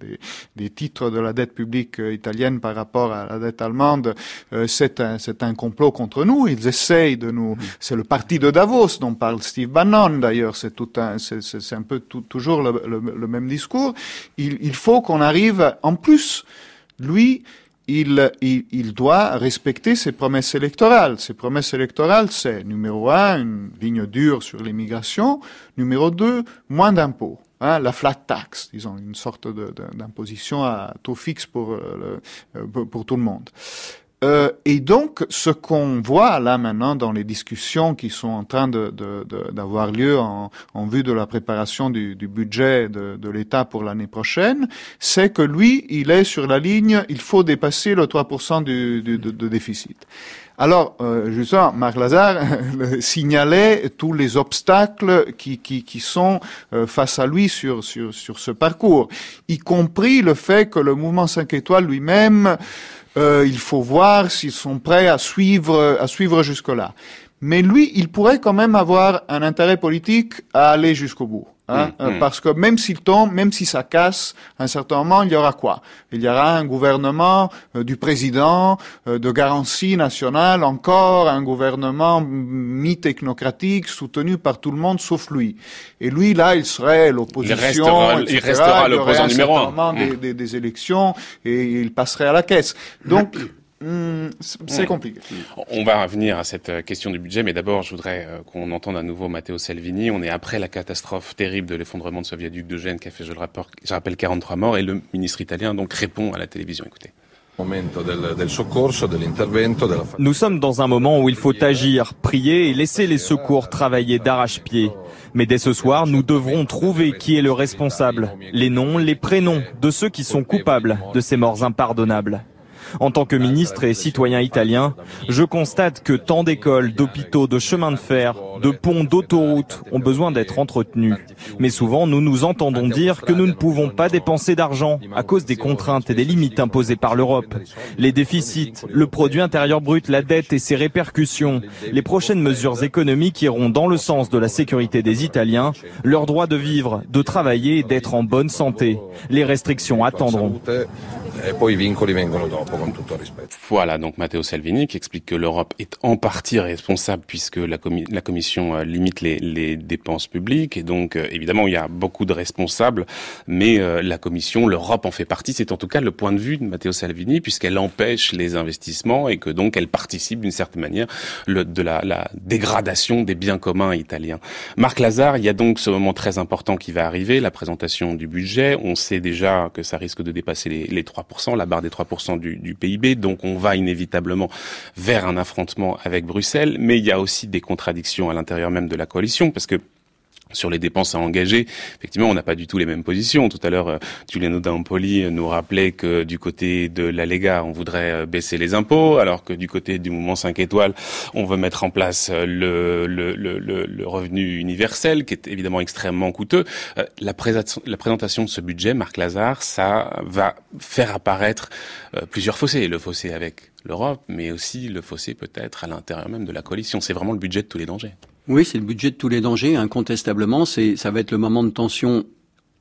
G: des, titres de la dette publique euh, italienne par rapport à la dette allemande, euh, c'est un un complot contre nous. Ils essayent de nous, c'est le parti de Davos dont parle Steve Bannon d'ailleurs. C'est tout un, c'est un peu toujours le, le, même discours. Il, il faut qu'on arrive en plus lui, il, doit respecter ses promesses électorales. Ses promesses électorales, c'est numéro un, une ligne dure sur l'immigration, numéro deux, moins d'impôts. Hein, la flat tax, disons, une sorte d'imposition à taux fixe pour, euh, pour tout le monde. Euh, et donc, ce qu'on voit là maintenant dans les discussions qui sont en train d'avoir de, lieu en, en, vue de la préparation du, du budget de, de l'État pour l'année prochaine, c'est que lui, il est sur la ligne, il faut dépasser le 3% du, du, de, déficit. Alors, euh, justement, Marc Lazare signalait tous les obstacles qui, qui, qui sont euh, face à lui sur, sur, sur ce parcours, y compris le fait que le mouvement 5 étoiles lui-même euh, il faut voir s'ils sont prêts à suivre, à suivre jusque-là. Mais lui, il pourrait quand même avoir un intérêt politique à aller jusqu'au bout. Hein, mm, euh, mm. Parce que même s'il tombe, même si ça casse, à un certain moment, il y aura quoi? Il y aura un gouvernement euh, du président, euh, de garantie nationale, encore un gouvernement mi-technocratique, soutenu par tout le monde sauf lui. Et lui, là, il serait l'opposition.
A: Il restera, l'opposant numéro un.
G: Des, mm. des, des, élections et il passerait à la caisse. Donc, Hmm, c'est hmm. compliqué.
A: On va revenir à cette euh, question du budget, mais d'abord, je voudrais euh, qu'on entende à nouveau Matteo Salvini. On est après la catastrophe terrible de l'effondrement de ce viaduc de Gênes qui a fait, je le je rappelle, 43 morts, et le ministre italien donc répond à la télévision. Écoutez.
I: Nous sommes dans un moment où il faut agir, prier et laisser les secours travailler d'arrache-pied. Mais dès ce soir, nous devrons trouver qui est le responsable, les noms, les prénoms de ceux qui sont coupables de ces morts impardonnables. En tant que ministre et citoyen italien, je constate que tant d'écoles, d'hôpitaux, de chemins de fer, de ponts, d'autoroutes ont besoin d'être entretenus. Mais souvent, nous nous entendons dire que nous ne pouvons pas dépenser d'argent à cause des contraintes et des limites imposées par l'Europe. Les déficits, le produit intérieur brut, la dette et ses répercussions, les prochaines mesures économiques iront dans le sens de la sécurité des Italiens, leur droit de vivre, de travailler et d'être en bonne santé. Les restrictions attendront.
A: Voilà donc Matteo Salvini qui explique que l'Europe est en partie responsable puisque la, la Commission euh, limite les, les, dépenses publiques et donc euh, évidemment il y a beaucoup de responsables mais euh, la Commission, l'Europe en fait partie. C'est en tout cas le point de vue de Matteo Salvini puisqu'elle empêche les investissements et que donc elle participe d'une certaine manière le, de la, la, dégradation des biens communs italiens. Marc Lazare, il y a donc ce moment très important qui va arriver, la présentation du budget. On sait déjà que ça risque de dépasser les, les 3%, la barre des 3% du, du PIB. Donc on va inévitablement vers un affrontement avec Bruxelles, mais il y a aussi des contradictions à l'intérieur même de la coalition, parce que sur les dépenses à engager, effectivement, on n'a pas du tout les mêmes positions. Tout à l'heure, euh, Giuliano D'Ampoli nous rappelait que du côté de la Lega, on voudrait euh, baisser les impôts, alors que du côté du mouvement 5 étoiles, on veut mettre en place euh, le, le, le, le revenu universel, qui est évidemment extrêmement coûteux. La, la présentation de ce budget, Marc Lazare, ça va faire apparaître plusieurs fossés. Le fossé avec l'Europe, mais aussi le fossé peut-être à l'intérieur même de la coalition. C'est vraiment le budget de tous les dangers.
F: Oui, c'est le budget de tous les dangers, incontestablement. C'est, ça va être le moment de tension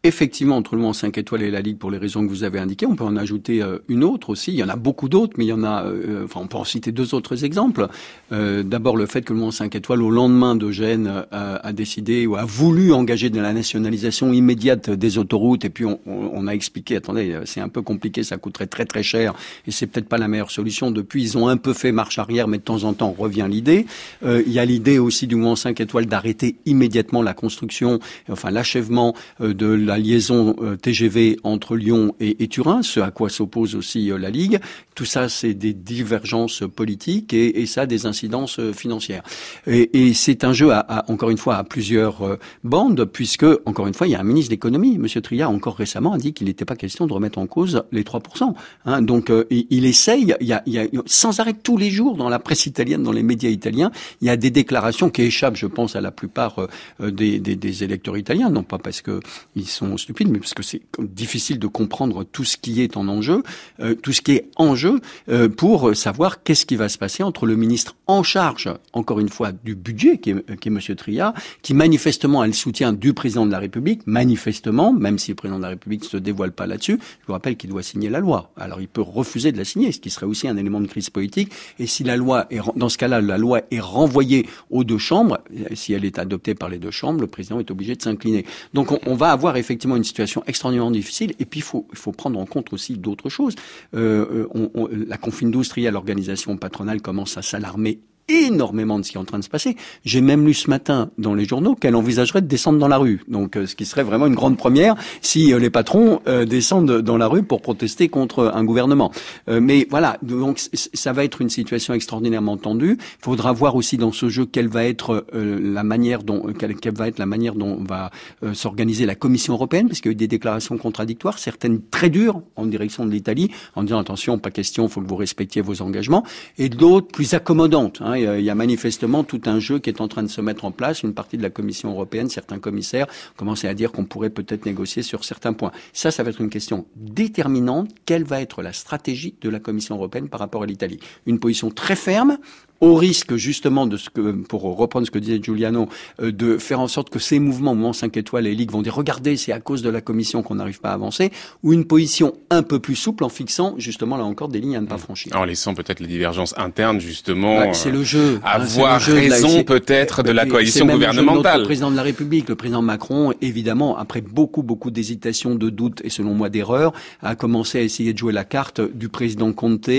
F: effectivement entre le Mans 5 étoiles et la Ligue pour les raisons que vous avez indiquées. On peut en ajouter euh, une autre aussi. Il y en a beaucoup d'autres, mais il y en a. Euh, enfin, on peut en citer deux autres exemples. Euh, D'abord, le fait que le Mans 5 étoiles, au lendemain d'Eugène, euh, a décidé ou a voulu engager de la nationalisation immédiate des autoroutes. Et puis, on, on a expliqué attendez, c'est un peu compliqué, ça coûterait très très cher, et c'est peut-être pas la meilleure solution. Depuis, ils ont un peu fait marche arrière, mais de temps en temps revient l'idée. il y a l'idée aussi du Mans 5 étoiles d'arrêter immédiatement la construction, enfin l'achèvement de la liaison euh, TGV entre Lyon et, Turin, ce à quoi s'oppose aussi euh, la Ligue. Tout ça, c'est des divergences politiques et, ça des incidences euh, financières. Et, c'est un jeu, encore une fois, à plusieurs bandes, puisque, encore une fois, il y a un ministre de l'économie, M. Triat, encore récemment, a dit qu'il n'était pas question de remettre en cause les 3%. Hein. donc, il, essaye, a, a sans arrêt tous les jours dans la presse italienne, dans les médias italiens, il y a des déclarations qui échappent, je pense, à la plupart des électeurs italiens, non pas parce qu'ils sont stupides, mais parce que c'est difficile de comprendre tout ce qui est en enjeu, euh, tout ce qui est en jeu, euh, pour savoir qu'est-ce qui va se passer entre le ministre en charge, encore une fois, du budget, qui est, qui est M. Tria, qui manifestement a le soutien du président de la République, manifestement, même si le président de la République ne se dévoile pas là-dessus, je vous rappelle qu'il doit signer la loi. Alors il peut refuser de la signer, ce qui serait aussi un élément de crise politique. Et si la loi est, dans ce cas-là, la loi est renvoyée aux deux chambres, si elle est adoptée par les deux chambres, le président est obligé de s'incliner. Donc on, on va avoir effectivement une situation extraordinairement difficile. Et puis, il faut, faut prendre en compte aussi d'autres choses. Euh, on, la Confindustrie, l'organisation patronale, commence à s'alarmer énormément de ce qui est en train de se passer. J'ai même lu ce matin dans les journaux qu'elle envisagerait de descendre dans la rue. Donc, euh, ce qui serait vraiment une grande première si euh, les patrons euh, descendent dans la rue pour protester contre un gouvernement. mais voilà, donc ça va être une situation extraordinairement tendue. Il faudra voir aussi dans ce jeu quelle va être la manière dont quelle, va être la manière dont va s'organiser la Commission européenne, parce qu'il y a eu des déclarations contradictoires, certaines très dures en direction de l'Italie, en disant attention, pas question, faut que vous respectiez vos engagements, et d'autres plus accommodantes. Hein, il y a manifestement tout un jeu qui est en train de se mettre en place. Une partie de la Commission européenne, certains commissaires commencent à dire qu'on pourrait peut-être négocier sur certains points. Ça, ça va être une question déterminante. Quelle va être la stratégie de la Commission européenne par rapport à l'Italie? Une position très ferme au risque justement de ce que, pour reprendre ce que disait Giuliano, euh, de faire en sorte que ces mouvements, mouvements 5 étoiles et Ligue vont dire regardez, c'est à cause de la Commission qu'on n'arrive pas à avancer, ou une position un peu plus souple en fixant justement là encore des lignes à ne pas mmh. franchir.
A: En laissant peut-être les divergences internes justement.
F: c'est le jeu.
A: Hein, avoir raison peut-être de la coalition gouvernementale.
F: Le président de la République, le président Macron, évidemment, après beaucoup beaucoup d'hésitations, de doutes et selon moi d'erreurs, a commencé à essayer de jouer la carte du président Conte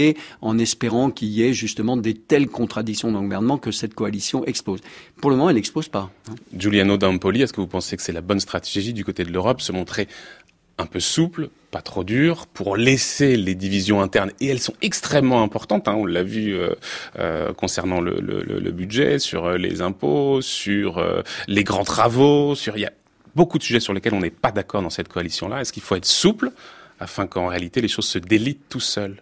F: en espérant qu'il y ait justement des telles contradiction dans gouvernement que cette coalition expose. Pour le moment, elle n'expose pas.
A: Hein. Giuliano D'Ampoli, est-ce que vous pensez que c'est la bonne stratégie du côté de l'Europe, se montrer un peu souple, pas trop dur, pour laisser les divisions internes, et elles sont extrêmement importantes, hein, on l'a vu euh, euh, concernant le, budget, sur euh, les impôts, sur les grands travaux, sur il y a beaucoup de sujets sur lesquels on n'est pas d'accord dans cette coalition-là. Est-ce qu'il faut être souple afin qu'en réalité les choses se délitent tout seuls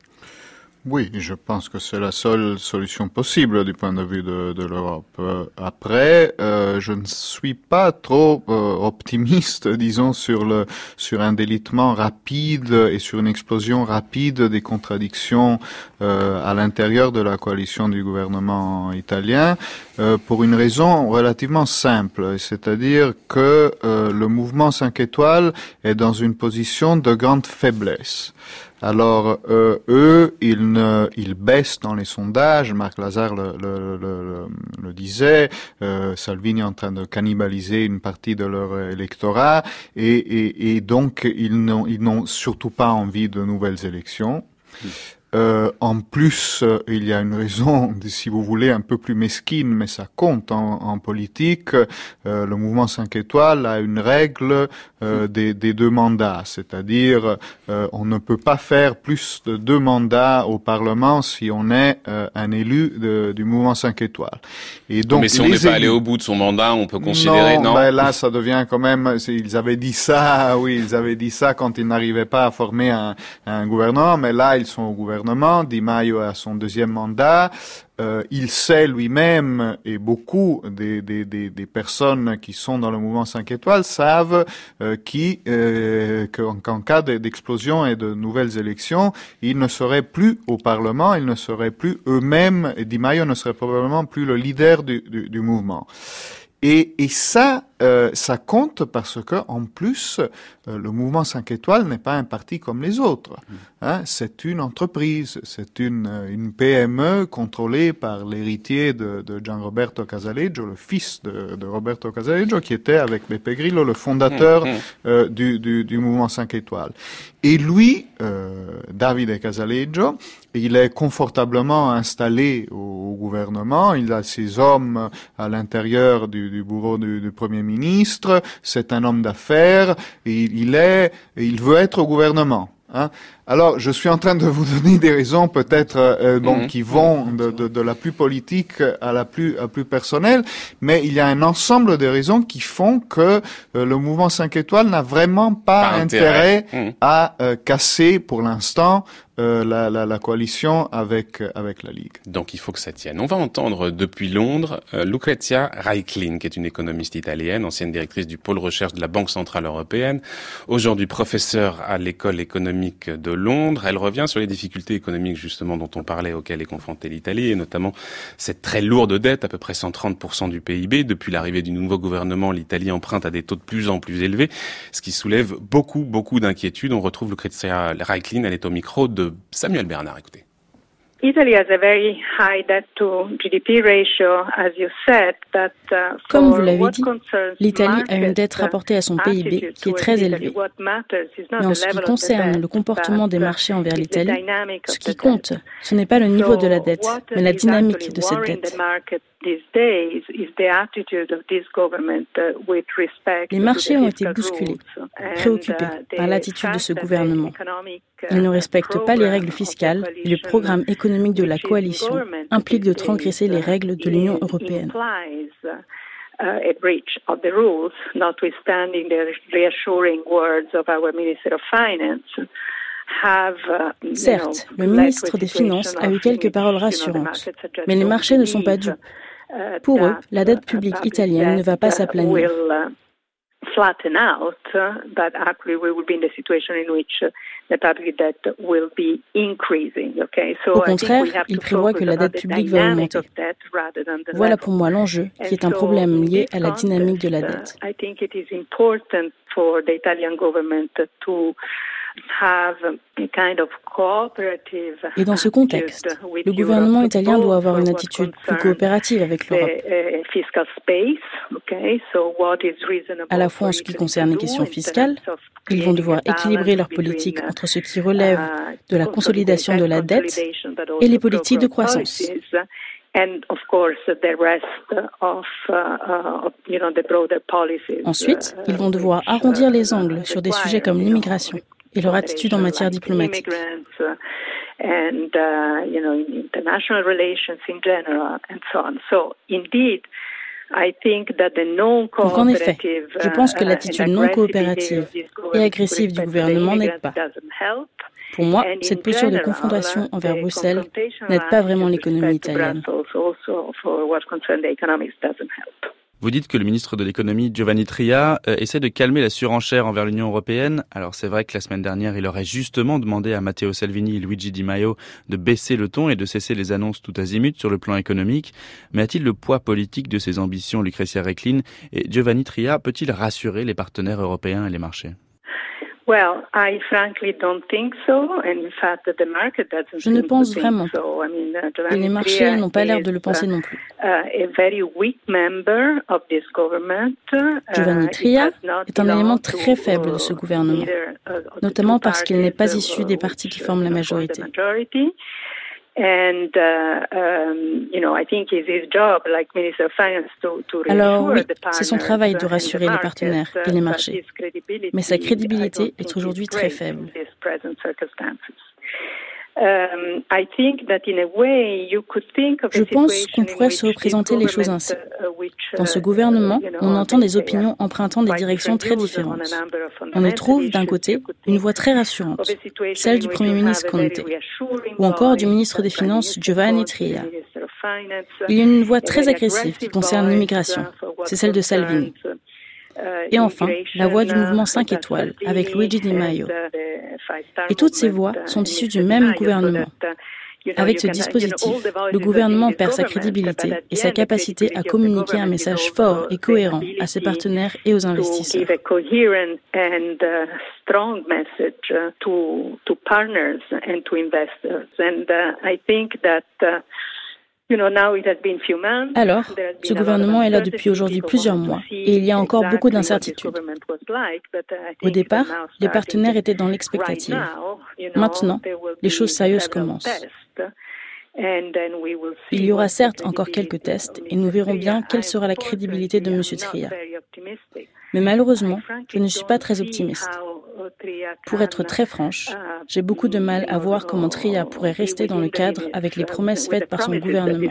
G: oui, je pense que c'est la seule solution possible du point de vue de, de l'Europe. Euh, après, euh, je ne suis pas trop euh, optimiste, disons, sur le sur un délitement rapide et sur une explosion rapide des contradictions à l'intérieur de la coalition du gouvernement italien, pour une raison relativement simple, c'est-à-dire que le mouvement 5 étoiles est dans une position de grande faiblesse. Alors euh, eux, ils, ne, ils baissent dans les sondages. Marc Lazare le, disait. Euh, Salvini est en train de cannibaliser une partie de leur électorat et donc ils n'ont surtout pas envie de nouvelles élections. Euh, en plus, euh, il y a une raison, si vous voulez, un peu plus mesquine, mais ça compte en, en politique. Euh, le mouvement 5 étoiles a une règle euh, des, des, deux mandats, c'est-à-dire on ne peut pas faire plus de deux mandats au Parlement si on est un élu de, du mouvement 5 étoiles.
A: Et donc, mais si on n'est pas allé au bout de son mandat, on peut considérer non. non
G: ben là, ça devient quand même. Ils avaient dit ça, oui, ils avaient dit ça quand ils n'arrivaient pas à former un, un gouvernement, mais là, ils sont au gouvernement Di Maio a son deuxième mandat. Euh, il sait lui-même, et beaucoup des, personnes qui sont dans le mouvement 5 étoiles savent euh, euh, qu'en cas d'explosion et de nouvelles élections, ils ne seraient plus au Parlement, ils ne seraient plus eux-mêmes, et Di Maio ne serait probablement plus le leader du, mouvement. Et ça, euh, ça compte parce que en plus, euh, le mouvement 5 étoiles n'est pas un parti comme les autres. Mm. Hein, c'est une entreprise, c'est une, une PME contrôlée par l'héritier de, de Gian Roberto Casaleggio, le fils de, de, Roberto Casaleggio, qui était avec Beppe Grillo le fondateur mm, mm. euh, du, du, du, mouvement 5 étoiles. Et lui, euh, Davide Casaleggio, il est confortablement installé au, gouvernement. Il a ses hommes à l'intérieur du, du, bureau du, du Premier ministre, c'est un homme d'affaires, il est, il veut être au gouvernement. Hein. Alors, je suis en train de vous donner des raisons peut-être euh, mhm. qui vont de, de, de, la plus politique à la plus, à plus personnelle, mais il y a un ensemble de raisons qui font que euh, le mouvement 5 étoiles n'a vraiment pas, intérêt, mhm. à euh, casser pour l'instant la, la, la, coalition avec avec la Ligue.
A: Donc il faut que ça tienne. On va entendre depuis Londres Lucrezia Reiklin, qui est une économiste italienne, ancienne directrice du pôle recherche de la Banque centrale européenne, aujourd'hui professeure à l'école économique de Londres. Elle revient sur les difficultés économiques justement dont on parlait auxquelles est confrontée l'Italie et notamment cette très lourde dette, à peu près 130% du PIB. Depuis l'arrivée du nouveau gouvernement, l'Italie emprunte à des taux de plus en plus élevés, ce qui soulève beaucoup, beaucoup d'inquiétudes. On retrouve Lucrezia Reiklin, elle est au micro de Samuel Bernard. Écoutez.
J: Comme vous l'avez dit, l'Italie a une dette rapportée à son PIB qui est très élevée. Mais en ce qui concerne le comportement des marchés envers l'Italie, ce qui compte, ce n'est pas le niveau de la dette, mais la dynamique de cette dette. Les marchés ont été bousculés, préoccupés par l'attitude de ce gouvernement. Il ne respecte pas les règles fiscales et le programme économique de la coalition implique de transgresser les règles de l'Union européenne. a breach of the rules, notwithstanding the reassuring words of our Minister of Finance. Certes, le ministre des Finances a eu quelques paroles rassurantes, mais les marchés ne sont pas dupes. Pour eux, la dette publique italienne ne va pas s'aplanir. Au contraire, il prévoit que la dette publique va augmenter. Voilà pour moi l'enjeu, qui est un problème lié à la dynamique de la dette. Et dans ce contexte, le gouvernement italien doit avoir une attitude plus coopérative avec l'Europe. À la fois en ce qui concerne les questions fiscales, ils vont devoir équilibrer leur politique entre ce qui relève de la consolidation de la dette et les politiques de croissance. Ensuite, ils vont devoir arrondir les angles sur des sujets comme l'immigration et leur attitude en matière diplomatique. and uh, you know in international relations in general and so on. So indeed, I think that the non Donc en effet, je pense que uh, l'attitude non coopérative et agressive du gouvernement n'aide pas. Pour moi, cette posture de confrontation uh, envers Bruxelles n'aide pas vraiment l'économie italienne.
K: Vous dites que le ministre de l'économie Giovanni Tria euh, essaie de calmer la surenchère envers l'Union européenne. Alors c'est vrai que la semaine dernière, il aurait justement demandé à Matteo Salvini et Luigi Di Maio de baisser le ton et de cesser les annonces tout azimut sur le plan économique. Mais a-t-il le poids politique de ses ambitions, Lucrezia Reclin? Et Giovanni Tria peut-il rassurer les partenaires européens et les marchés?
J: Je ne pense vraiment pas. Uh, et les marchés n'ont pas l'air de le penser non plus. Giovanni Tria est un élément très faible de ce gouvernement, notamment parce qu'il n'est pas issu des partis qui forment la majorité. Alors oui, c'est son travail de rassurer les partenaires et les marchés, mais sa crédibilité est aujourd'hui très faible. Je pense qu'on pourrait se représenter les choses ainsi. Uh, Dans ce uh, gouvernement, on entend des opinions empruntant des directions très différentes. On y trouve d'un côté une voix très rassurante, celle du Premier ministre Conte, ou encore du ministre des Finances Giovanni Tria. Il y a une voix très agressive qui concerne l'immigration, c'est celle de Salvini. Et enfin, la voix du mouvement 5 étoiles avec Luigi Di Maio. Et toutes ces voix sont issues du même gouvernement. Avec ce dispositif, le gouvernement perd sa crédibilité et sa capacité à communiquer un message fort et cohérent à ses partenaires et aux investisseurs. Alors, ce gouvernement est là depuis aujourd'hui plusieurs mois et il y a encore beaucoup d'incertitudes. Au départ, les partenaires étaient dans l'expectative. Maintenant, les choses sérieuses commencent. Il y aura certes encore quelques tests et nous verrons bien quelle sera la crédibilité de M. Tria. Mais malheureusement, je ne suis pas très optimiste. Pour être très franche, j'ai beaucoup de mal à voir comment Tria pourrait rester dans le cadre avec les promesses faites par son gouvernement.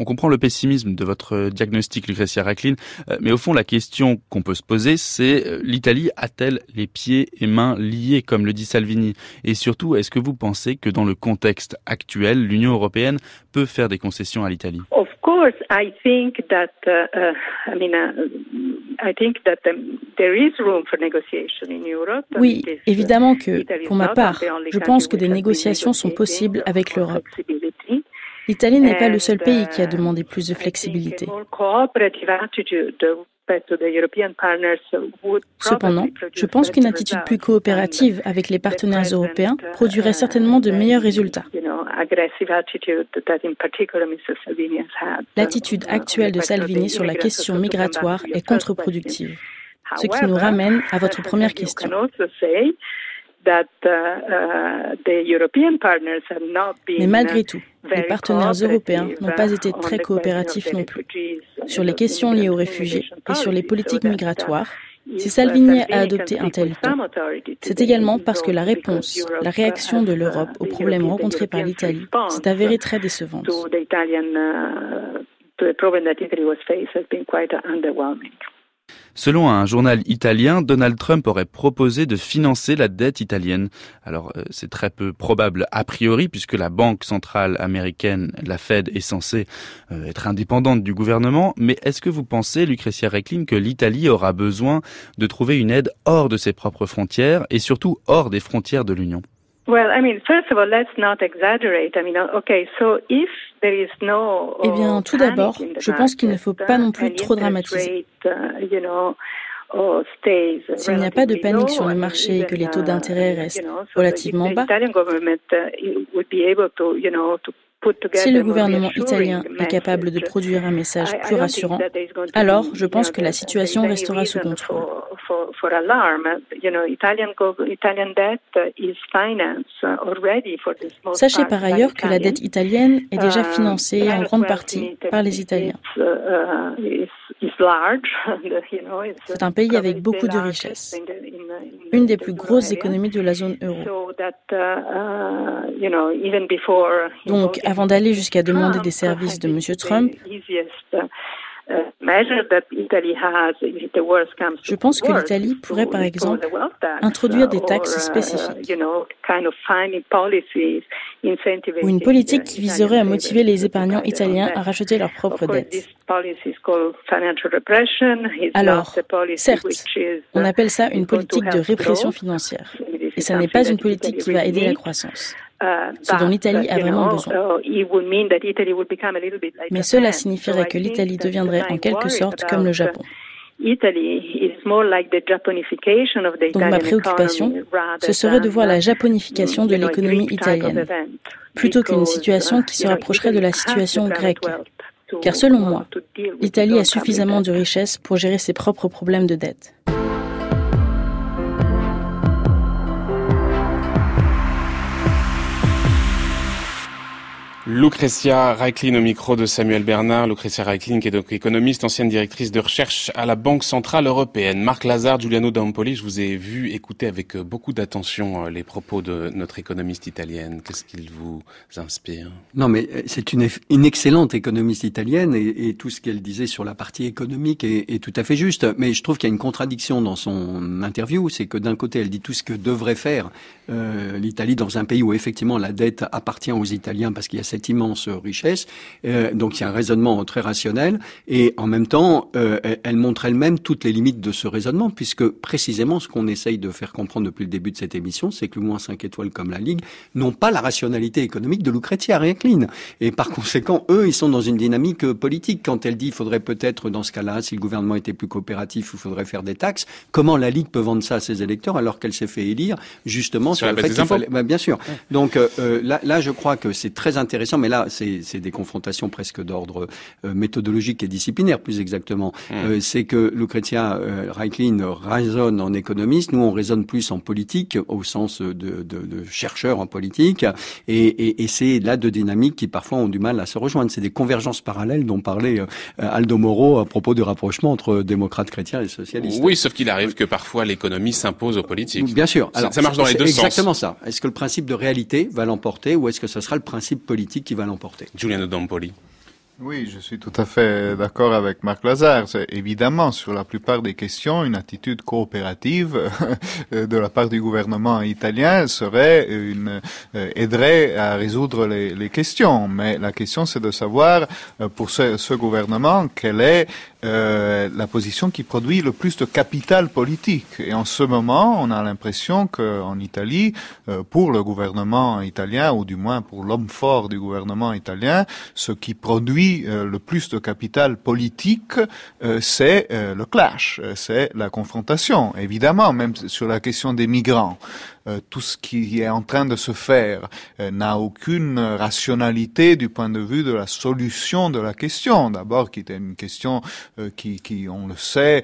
K: On comprend le pessimisme de votre diagnostic, Lucretia Racklin, euh, mais au fond, la question qu'on peut se poser, c'est euh, l'Italie a-t-elle les pieds et mains liés, comme le dit Salvini? Et surtout, est-ce que vous pensez que dans le contexte actuel, l'Union européenne peut faire des concessions à l'Italie?
J: Oui, évidemment que, pour ma part, je pense que des négociations sont possibles avec l'Europe. L'Italie n'est pas le seul pays qui a demandé plus de flexibilité. Cependant, je pense qu'une attitude plus coopérative avec les partenaires européens produirait certainement de meilleurs résultats. L'attitude actuelle de Salvini sur la question migratoire est contre-productive, ce qui nous ramène à votre première question. Mais malgré tout, les partenaires européens n'ont pas été très coopératifs non plus. Sur les questions liées aux réfugiés et sur les politiques migratoires, si Salvini a adopté un tel ton, c'est également parce que la réponse, la réaction de l'Europe aux problèmes rencontrés par l'Italie s'est avérée très décevante.
K: Selon un journal italien, Donald Trump aurait proposé de financer la dette italienne. Alors euh, c'est très peu probable a priori puisque la Banque centrale américaine, la Fed, est censée euh, être indépendante du gouvernement. Mais est-ce que vous pensez, Lucretia Recklin, que l'Italie aura besoin de trouver une aide hors de ses propres frontières et surtout hors des frontières de l'Union?
J: Eh bien, tout d'abord, je pense qu'il ne faut pas non plus trop dramatiser. S'il n'y a pas de panique sur le marché et que les taux d'intérêt restent relativement bas, si le gouvernement italien est capable de produire un message plus rassurant, alors je pense que la situation restera sous contrôle. Sachez par ailleurs que la dette italienne est déjà financée en grande partie par les Italiens. C'est un pays avec beaucoup de richesses, une des plus grosses économies de la zone euro. Donc, avant d'aller jusqu'à demander des services de M. Trump, je pense que l'Italie pourrait, par exemple, introduire des taxes spécifiques. ou une politique qui viserait à motiver les épargnants italiens à racheter leurs propres dettes. Alors, certes, on appelle ça une politique de répression financière. Et ce n'est pas une politique qui va aider la croissance ce dont l'Italie a vraiment besoin. Mais cela signifierait que l'Italie deviendrait en quelque sorte comme le Japon. Donc ma préoccupation, ce serait de voir la japonification de l'économie italienne, plutôt qu'une situation qui se rapprocherait de la situation grecque. Car selon moi, l'Italie a suffisamment de richesses pour gérer ses propres problèmes de dette.
A: Lucretia Reiklin au micro de Samuel Bernard. Lucretia Reiklin qui est donc économiste, ancienne directrice de recherche à la Banque Centrale Européenne. Marc Lazare, Giuliano Dampoli, je vous ai vu écouter avec euh, beaucoup d'attention euh, les propos de notre économiste italienne. Qu'est-ce qu'il vous inspire?
F: Non mais euh, c'est une, une, excellente économiste italienne et, et tout ce qu'elle disait sur la partie économique est, est, tout à fait juste. Mais je trouve qu'il y a une contradiction dans son interview. C'est que d'un côté elle dit tout ce que devrait faire euh, l'Italie dans un pays où effectivement la dette appartient aux Italiens parce qu'il y a cette cette immense richesse. Euh, donc il y a un raisonnement très rationnel et en même temps, euh, elle montre elle-même toutes les limites de ce raisonnement puisque précisément ce qu'on essaye de faire comprendre depuis le début de cette émission, c'est que le moins 5 étoiles comme la Ligue n'ont pas la rationalité économique de Lucrezia Recline. Et par conséquent, eux, ils sont dans une dynamique politique. Quand elle dit il faudrait peut-être dans ce cas-là, si le gouvernement était plus coopératif, il faudrait faire des taxes, comment la Ligue peut vendre ça à ses électeurs alors qu'elle s'est fait élire justement sur, le fait qu'il fallait... Ben, bien sûr. Donc euh, euh, là, là, je crois que c'est très intéressant, mais là, c'est des confrontations presque d'ordre euh, méthodologique et disciplinaire, plus exactement. Mmh. c'est que Lucrezia Reiklin raisonne en économiste, nous on raisonne plus en politique, au sens de, de, de chercheurs en politique, et, et, et c'est là deux dynamiques qui parfois ont du mal à se rejoindre. C'est des convergences parallèles dont parlait Aldo Moro à propos du rapprochement entre démocrates chrétiens et socialistes.
A: Oui, sauf qu'il arrive que parfois l'économie s'impose aux politiques.
F: Bien sûr.
A: Alors, ça, marche dans les deux
F: sens. Exactement ça. Est-ce que le principe de réalité va l'emporter ou est-ce que ce sera le principe politique qui va l'emporter
A: Giuliano Dampoli.
G: Oui, je suis tout à fait d'accord avec Marc Lazare. Évidemment sur la plupart des questions une attitude coopérative de la part du gouvernement italien serait une euh, aiderait à résoudre les, les questions. Mais la question c'est de savoir euh, pour ce, ce gouvernement quelle est euh, la position qui produit le plus de capital politique. Et en ce moment, on a l'impression qu'en Italie, euh, pour le gouvernement italien, ou du moins pour l'homme fort du gouvernement italien, ce qui produit euh, le plus de capital politique, c'est le clash, c'est la confrontation. Évidemment, même sur la question des migrants. Euh, tout ce qui est en train de se faire euh, n'a aucune rationalité du point de vue de la solution de la question. D'abord, qui était une question euh, qui, qui, on le sait,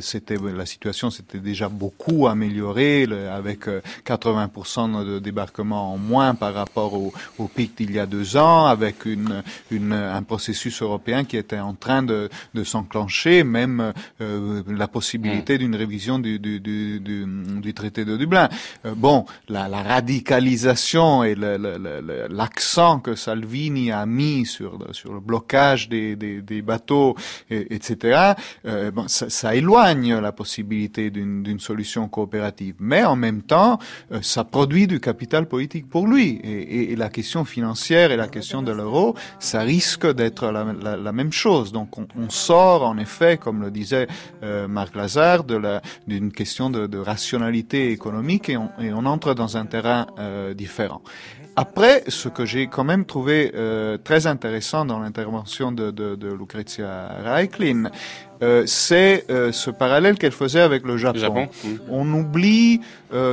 G: c'était la situation s'était déjà beaucoup améliorée avec 80% de débarquement en moins par rapport au, au pic d'il y a deux ans, avec une, une, un processus européen qui était en train de, de s'enclencher, même la possibilité mm. d'une révision du, du, du, du, traité de Dublin. Euh, bon, la, la, radicalisation et l'accent que Salvini a mis sur, sur le blocage des, des, des bateaux, et, etc., euh, bon, ça, ça, éloigne la possibilité d'une solution coopérative. Mais en même temps, euh, ça produit du capital politique pour lui. Et, et, la question financière et la question de l'euro, ça risque d'être la, la, même chose. Donc on, on, sort en effet, comme le disait Marc Lazare, d'une question de, de rationalité économique et on, entre dans un terrain euh, différent. Après, ce que j'ai quand même trouvé euh, très intéressant dans l'intervention de, de, de Lucrezia Reiklin, euh, c'est ce parallèle qu'elle faisait avec le Japon. On oublie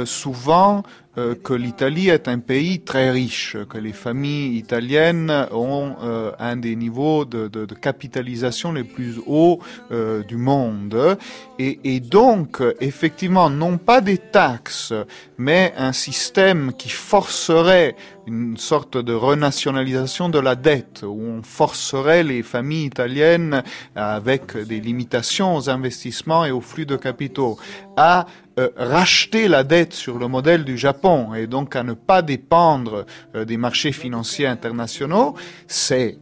G: souvent euh, que l'Italie est un pays très riche, que les familles italiennes ont euh, un des niveaux de, de, de, capitalisation les plus hauts euh, du monde. Et, et, donc, effectivement, non pas des taxes, mais un système qui forcerait une sorte de renationalisation de la dette, où on forcerait les familles italiennes, avec des limitations aux investissements et aux flux de capitaux, à euh, racheter la dette sur le modèle du Japon et donc à ne pas dépendre euh, des marchés financiers internationaux, c'est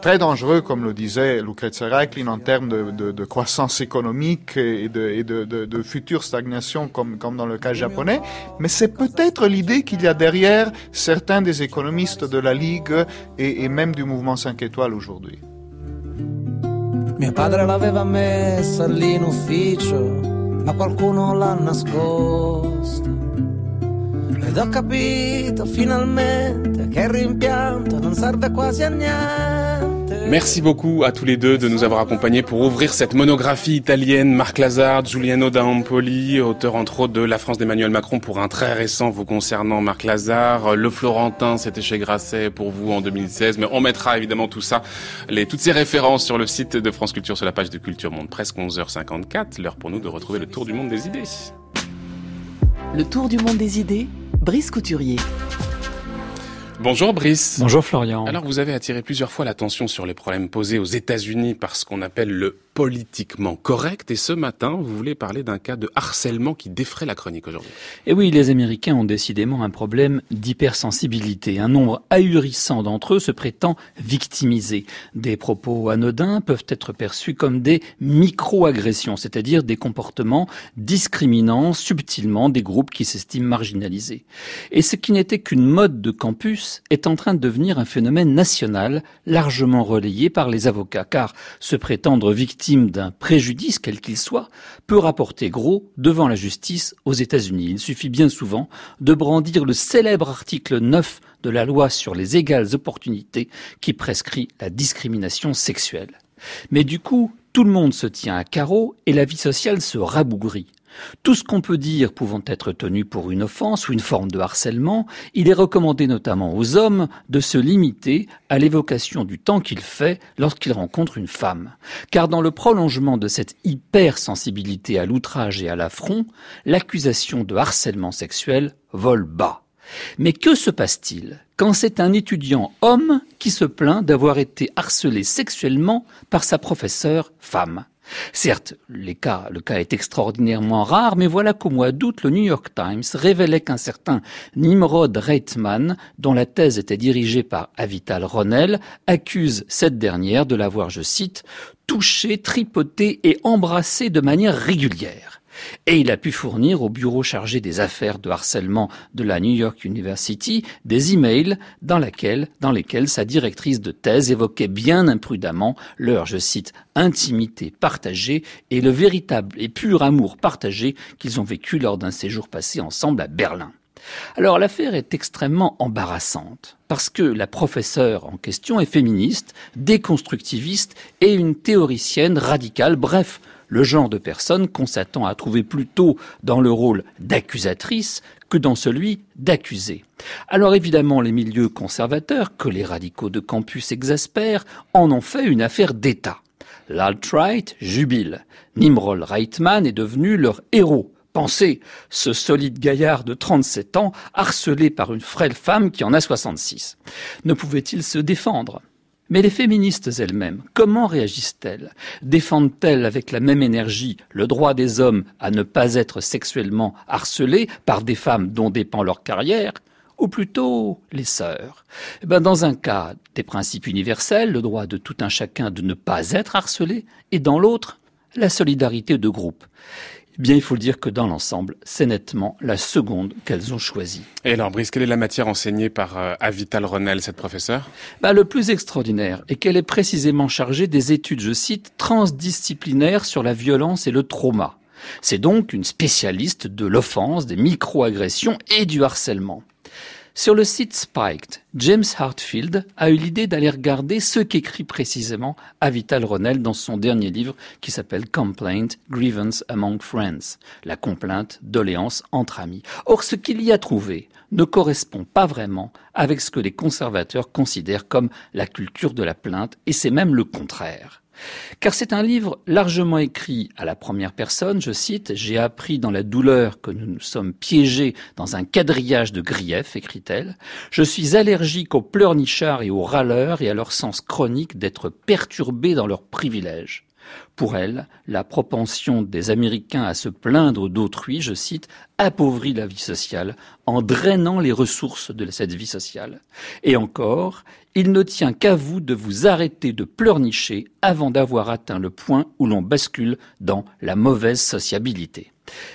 G: très dangereux, comme le disait Lucrezia Reiklin, en termes de, croissance économique et de, et de, future stagnation, comme, dans le cas japonais. Mais c'est peut-être l'idée qu'il y a derrière certains des économistes de la Ligue et, même du mouvement 5 étoiles aujourd'hui. Mio padre l'aveva messa lì ufficio, ma qualcuno l'ha nascosta. Ed ho capito finalmente che il rimpianto non serve quasi a niente.
A: Merci beaucoup à tous les deux de nous avoir accompagnés pour ouvrir cette monographie italienne. Marc Lazard, Giuliano D'Ampoli, auteur entre autres de La France d'Emmanuel Macron pour un très récent vous concernant Marc Lazare. Le Florentin, c'était chez Grasset pour vous en 2016. Mais on mettra évidemment tout ça, toutes ces références sur le site de France Culture sur la page de Culture Monde. Presque 11h54. L'heure pour nous de retrouver le tour du monde des idées.
L: Le tour du monde des idées, Brice Couturier.
A: Bonjour Brice.
M: Bonjour Florian.
A: Alors vous avez attiré plusieurs fois l'attention sur les problèmes posés aux États-Unis par ce qu'on appelle le politiquement correct. Et ce matin, vous voulez parler d'un cas de harcèlement qui défraie la chronique aujourd'hui.
M: Et oui, les Américains ont décidément un problème d'hypersensibilité. Un nombre ahurissant d'entre eux se prétend victimisés. Des propos anodins peuvent être perçus comme des micro-agressions, c'est-à-dire des comportements discriminant subtilement des groupes qui s'estiment marginalisés. Et ce qui n'était qu'une mode de campus est en train de devenir un phénomène national largement relayé par les avocats, car se prétendre victime d'un préjudice, quel qu'il soit, peut rapporter gros devant la justice aux États-Unis. Il suffit bien souvent de brandir le célèbre article 9 de la loi sur les égales opportunités qui prescrit la discrimination sexuelle. Mais du coup, tout le monde se tient à carreau et la vie sociale se rabougrit. Tout ce qu'on peut dire pouvant être tenu pour une offense ou une forme de harcèlement, il est recommandé notamment aux hommes de se limiter à l'évocation du temps qu'il fait lorsqu'ils rencontrent une femme. Car dans le prolongement de cette hypersensibilité à l'outrage et à l'affront, l'accusation de harcèlement sexuel vole bas. Mais que se passe-t-il quand c'est un étudiant homme qui se plaint d'avoir été harcelé sexuellement par sa professeure femme? Certes, le cas est extraordinairement rare, mais voilà qu'au mois d'août, le New York Times révélait qu'un certain Nimrod Reitman, dont la thèse était dirigée par Avital Ronel, accuse cette dernière de l'avoir, je cite, touché, tripoté et embrassé de manière régulière. Et il a pu fournir au bureau chargé des affaires de harcèlement de la New York University des emails dans, lesquels sa directrice de thèse évoquait bien imprudemment leur, je cite, intimité partagée et le véritable et pur amour partagé qu'ils ont vécu lors d'un séjour passé ensemble à Berlin. Alors l'affaire est extrêmement embarrassante parce que la professeure en question est féministe, déconstructiviste et une théoricienne radicale, bref, le genre de personne qu'on s'attend à trouver plutôt dans le rôle d'accusatrice que dans celui d'accusé. Alors évidemment, les milieux conservateurs, que les radicaux de campus exaspèrent, en ont fait une affaire d'État. L'alt-right jubile. Nimrod Reitman est devenu leur héros. Pensez, ce solide gaillard de 37 ans, harcelé par une frêle femme qui en a 66. Ne pouvait-il se défendre? Mais les féministes elles-mêmes, comment réagissent-elles? Défendent-elles avec la même énergie le droit des hommes à ne pas être sexuellement harcelés par des femmes dont dépend leur carrière ou plutôt les sœurs? Eh ben, dans un cas, des principes universels, le droit de tout un chacun de ne pas être harcelé, et dans l'autre, la solidarité de groupe bien il faut le dire que dans l'ensemble, c'est nettement la seconde qu'elles ont choisie.
A: Et alors, Brice, quelle est la matière enseignée par euh, Avital Ronel, cette professeure?
M: Bah, Le plus extraordinaire est qu'elle est précisément chargée des études, je cite, transdisciplinaires sur la violence et le trauma. C'est donc une spécialiste de l'offense, des micro-agressions et du harcèlement. Sur le site Spiked, James Hartfield a eu l'idée d'aller regarder ce qu'écrit précisément Avital Ronell dans son dernier livre qui s'appelle Complaint, Grievance Among Friends, la complainte, doléance entre amis. Or, ce qu'il y a trouvé ne correspond pas vraiment avec ce que les conservateurs considèrent comme la culture de la plainte, et c'est même le contraire. Car c'est un livre largement écrit à la première personne, je cite, J'ai appris dans la douleur que nous nous sommes piégés dans un quadrillage de griefs, écrit-elle. Je suis allergique aux pleurnichards et aux râleurs et à leur sens chronique d'être perturbés dans leurs privilèges. Pour elle, la propension des Américains à se plaindre d'autrui, je cite, appauvrit la vie sociale en drainant les ressources de cette vie sociale. Et encore, il ne tient qu'à vous de vous arrêter de pleurnicher avant d'avoir atteint le point où l'on bascule dans la mauvaise sociabilité.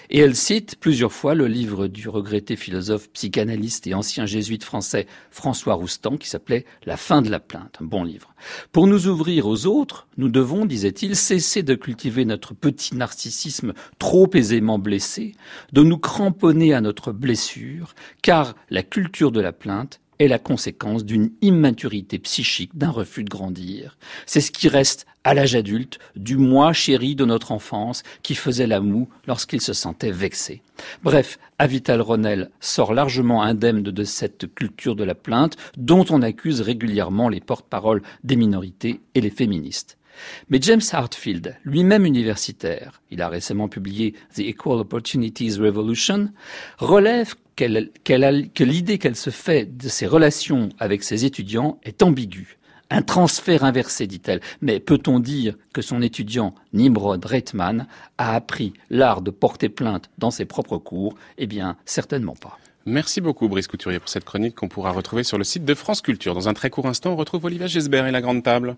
M: Et elle cite plusieurs fois le livre du regretté philosophe, psychanalyste et ancien jésuite français François Roustan qui s'appelait La fin de la plainte, un bon livre. Pour nous ouvrir aux autres, nous devons, disait-il, cesser de cultiver notre petit narcissisme trop aisément blessé, de nous cramponner à notre blessure, car la culture de la plainte est la conséquence d'une immaturité psychique, d'un refus de grandir. C'est ce qui reste à l'âge adulte du moi chéri de notre enfance qui faisait la moue lorsqu'il se sentait vexé. Bref, Avital Ronel sort largement indemne de cette culture de la plainte dont on accuse régulièrement les porte-paroles des minorités et les féministes. Mais James Hartfield, lui-même universitaire, il a récemment publié The Equal Opportunities Revolution, relève que l'idée qu'elle se fait de ses relations avec ses étudiants est ambiguë. un transfert inversé, dit-elle. Mais peut-on dire que son étudiant Nimrod Reitman a appris l'art de porter plainte dans ses propres cours? Eh bien, certainement pas.
A: Merci beaucoup Brice Couturier pour cette chronique qu'on pourra retrouver sur le site de France Culture. Dans un très court instant, on retrouve Olivier Gesbert et la grande table.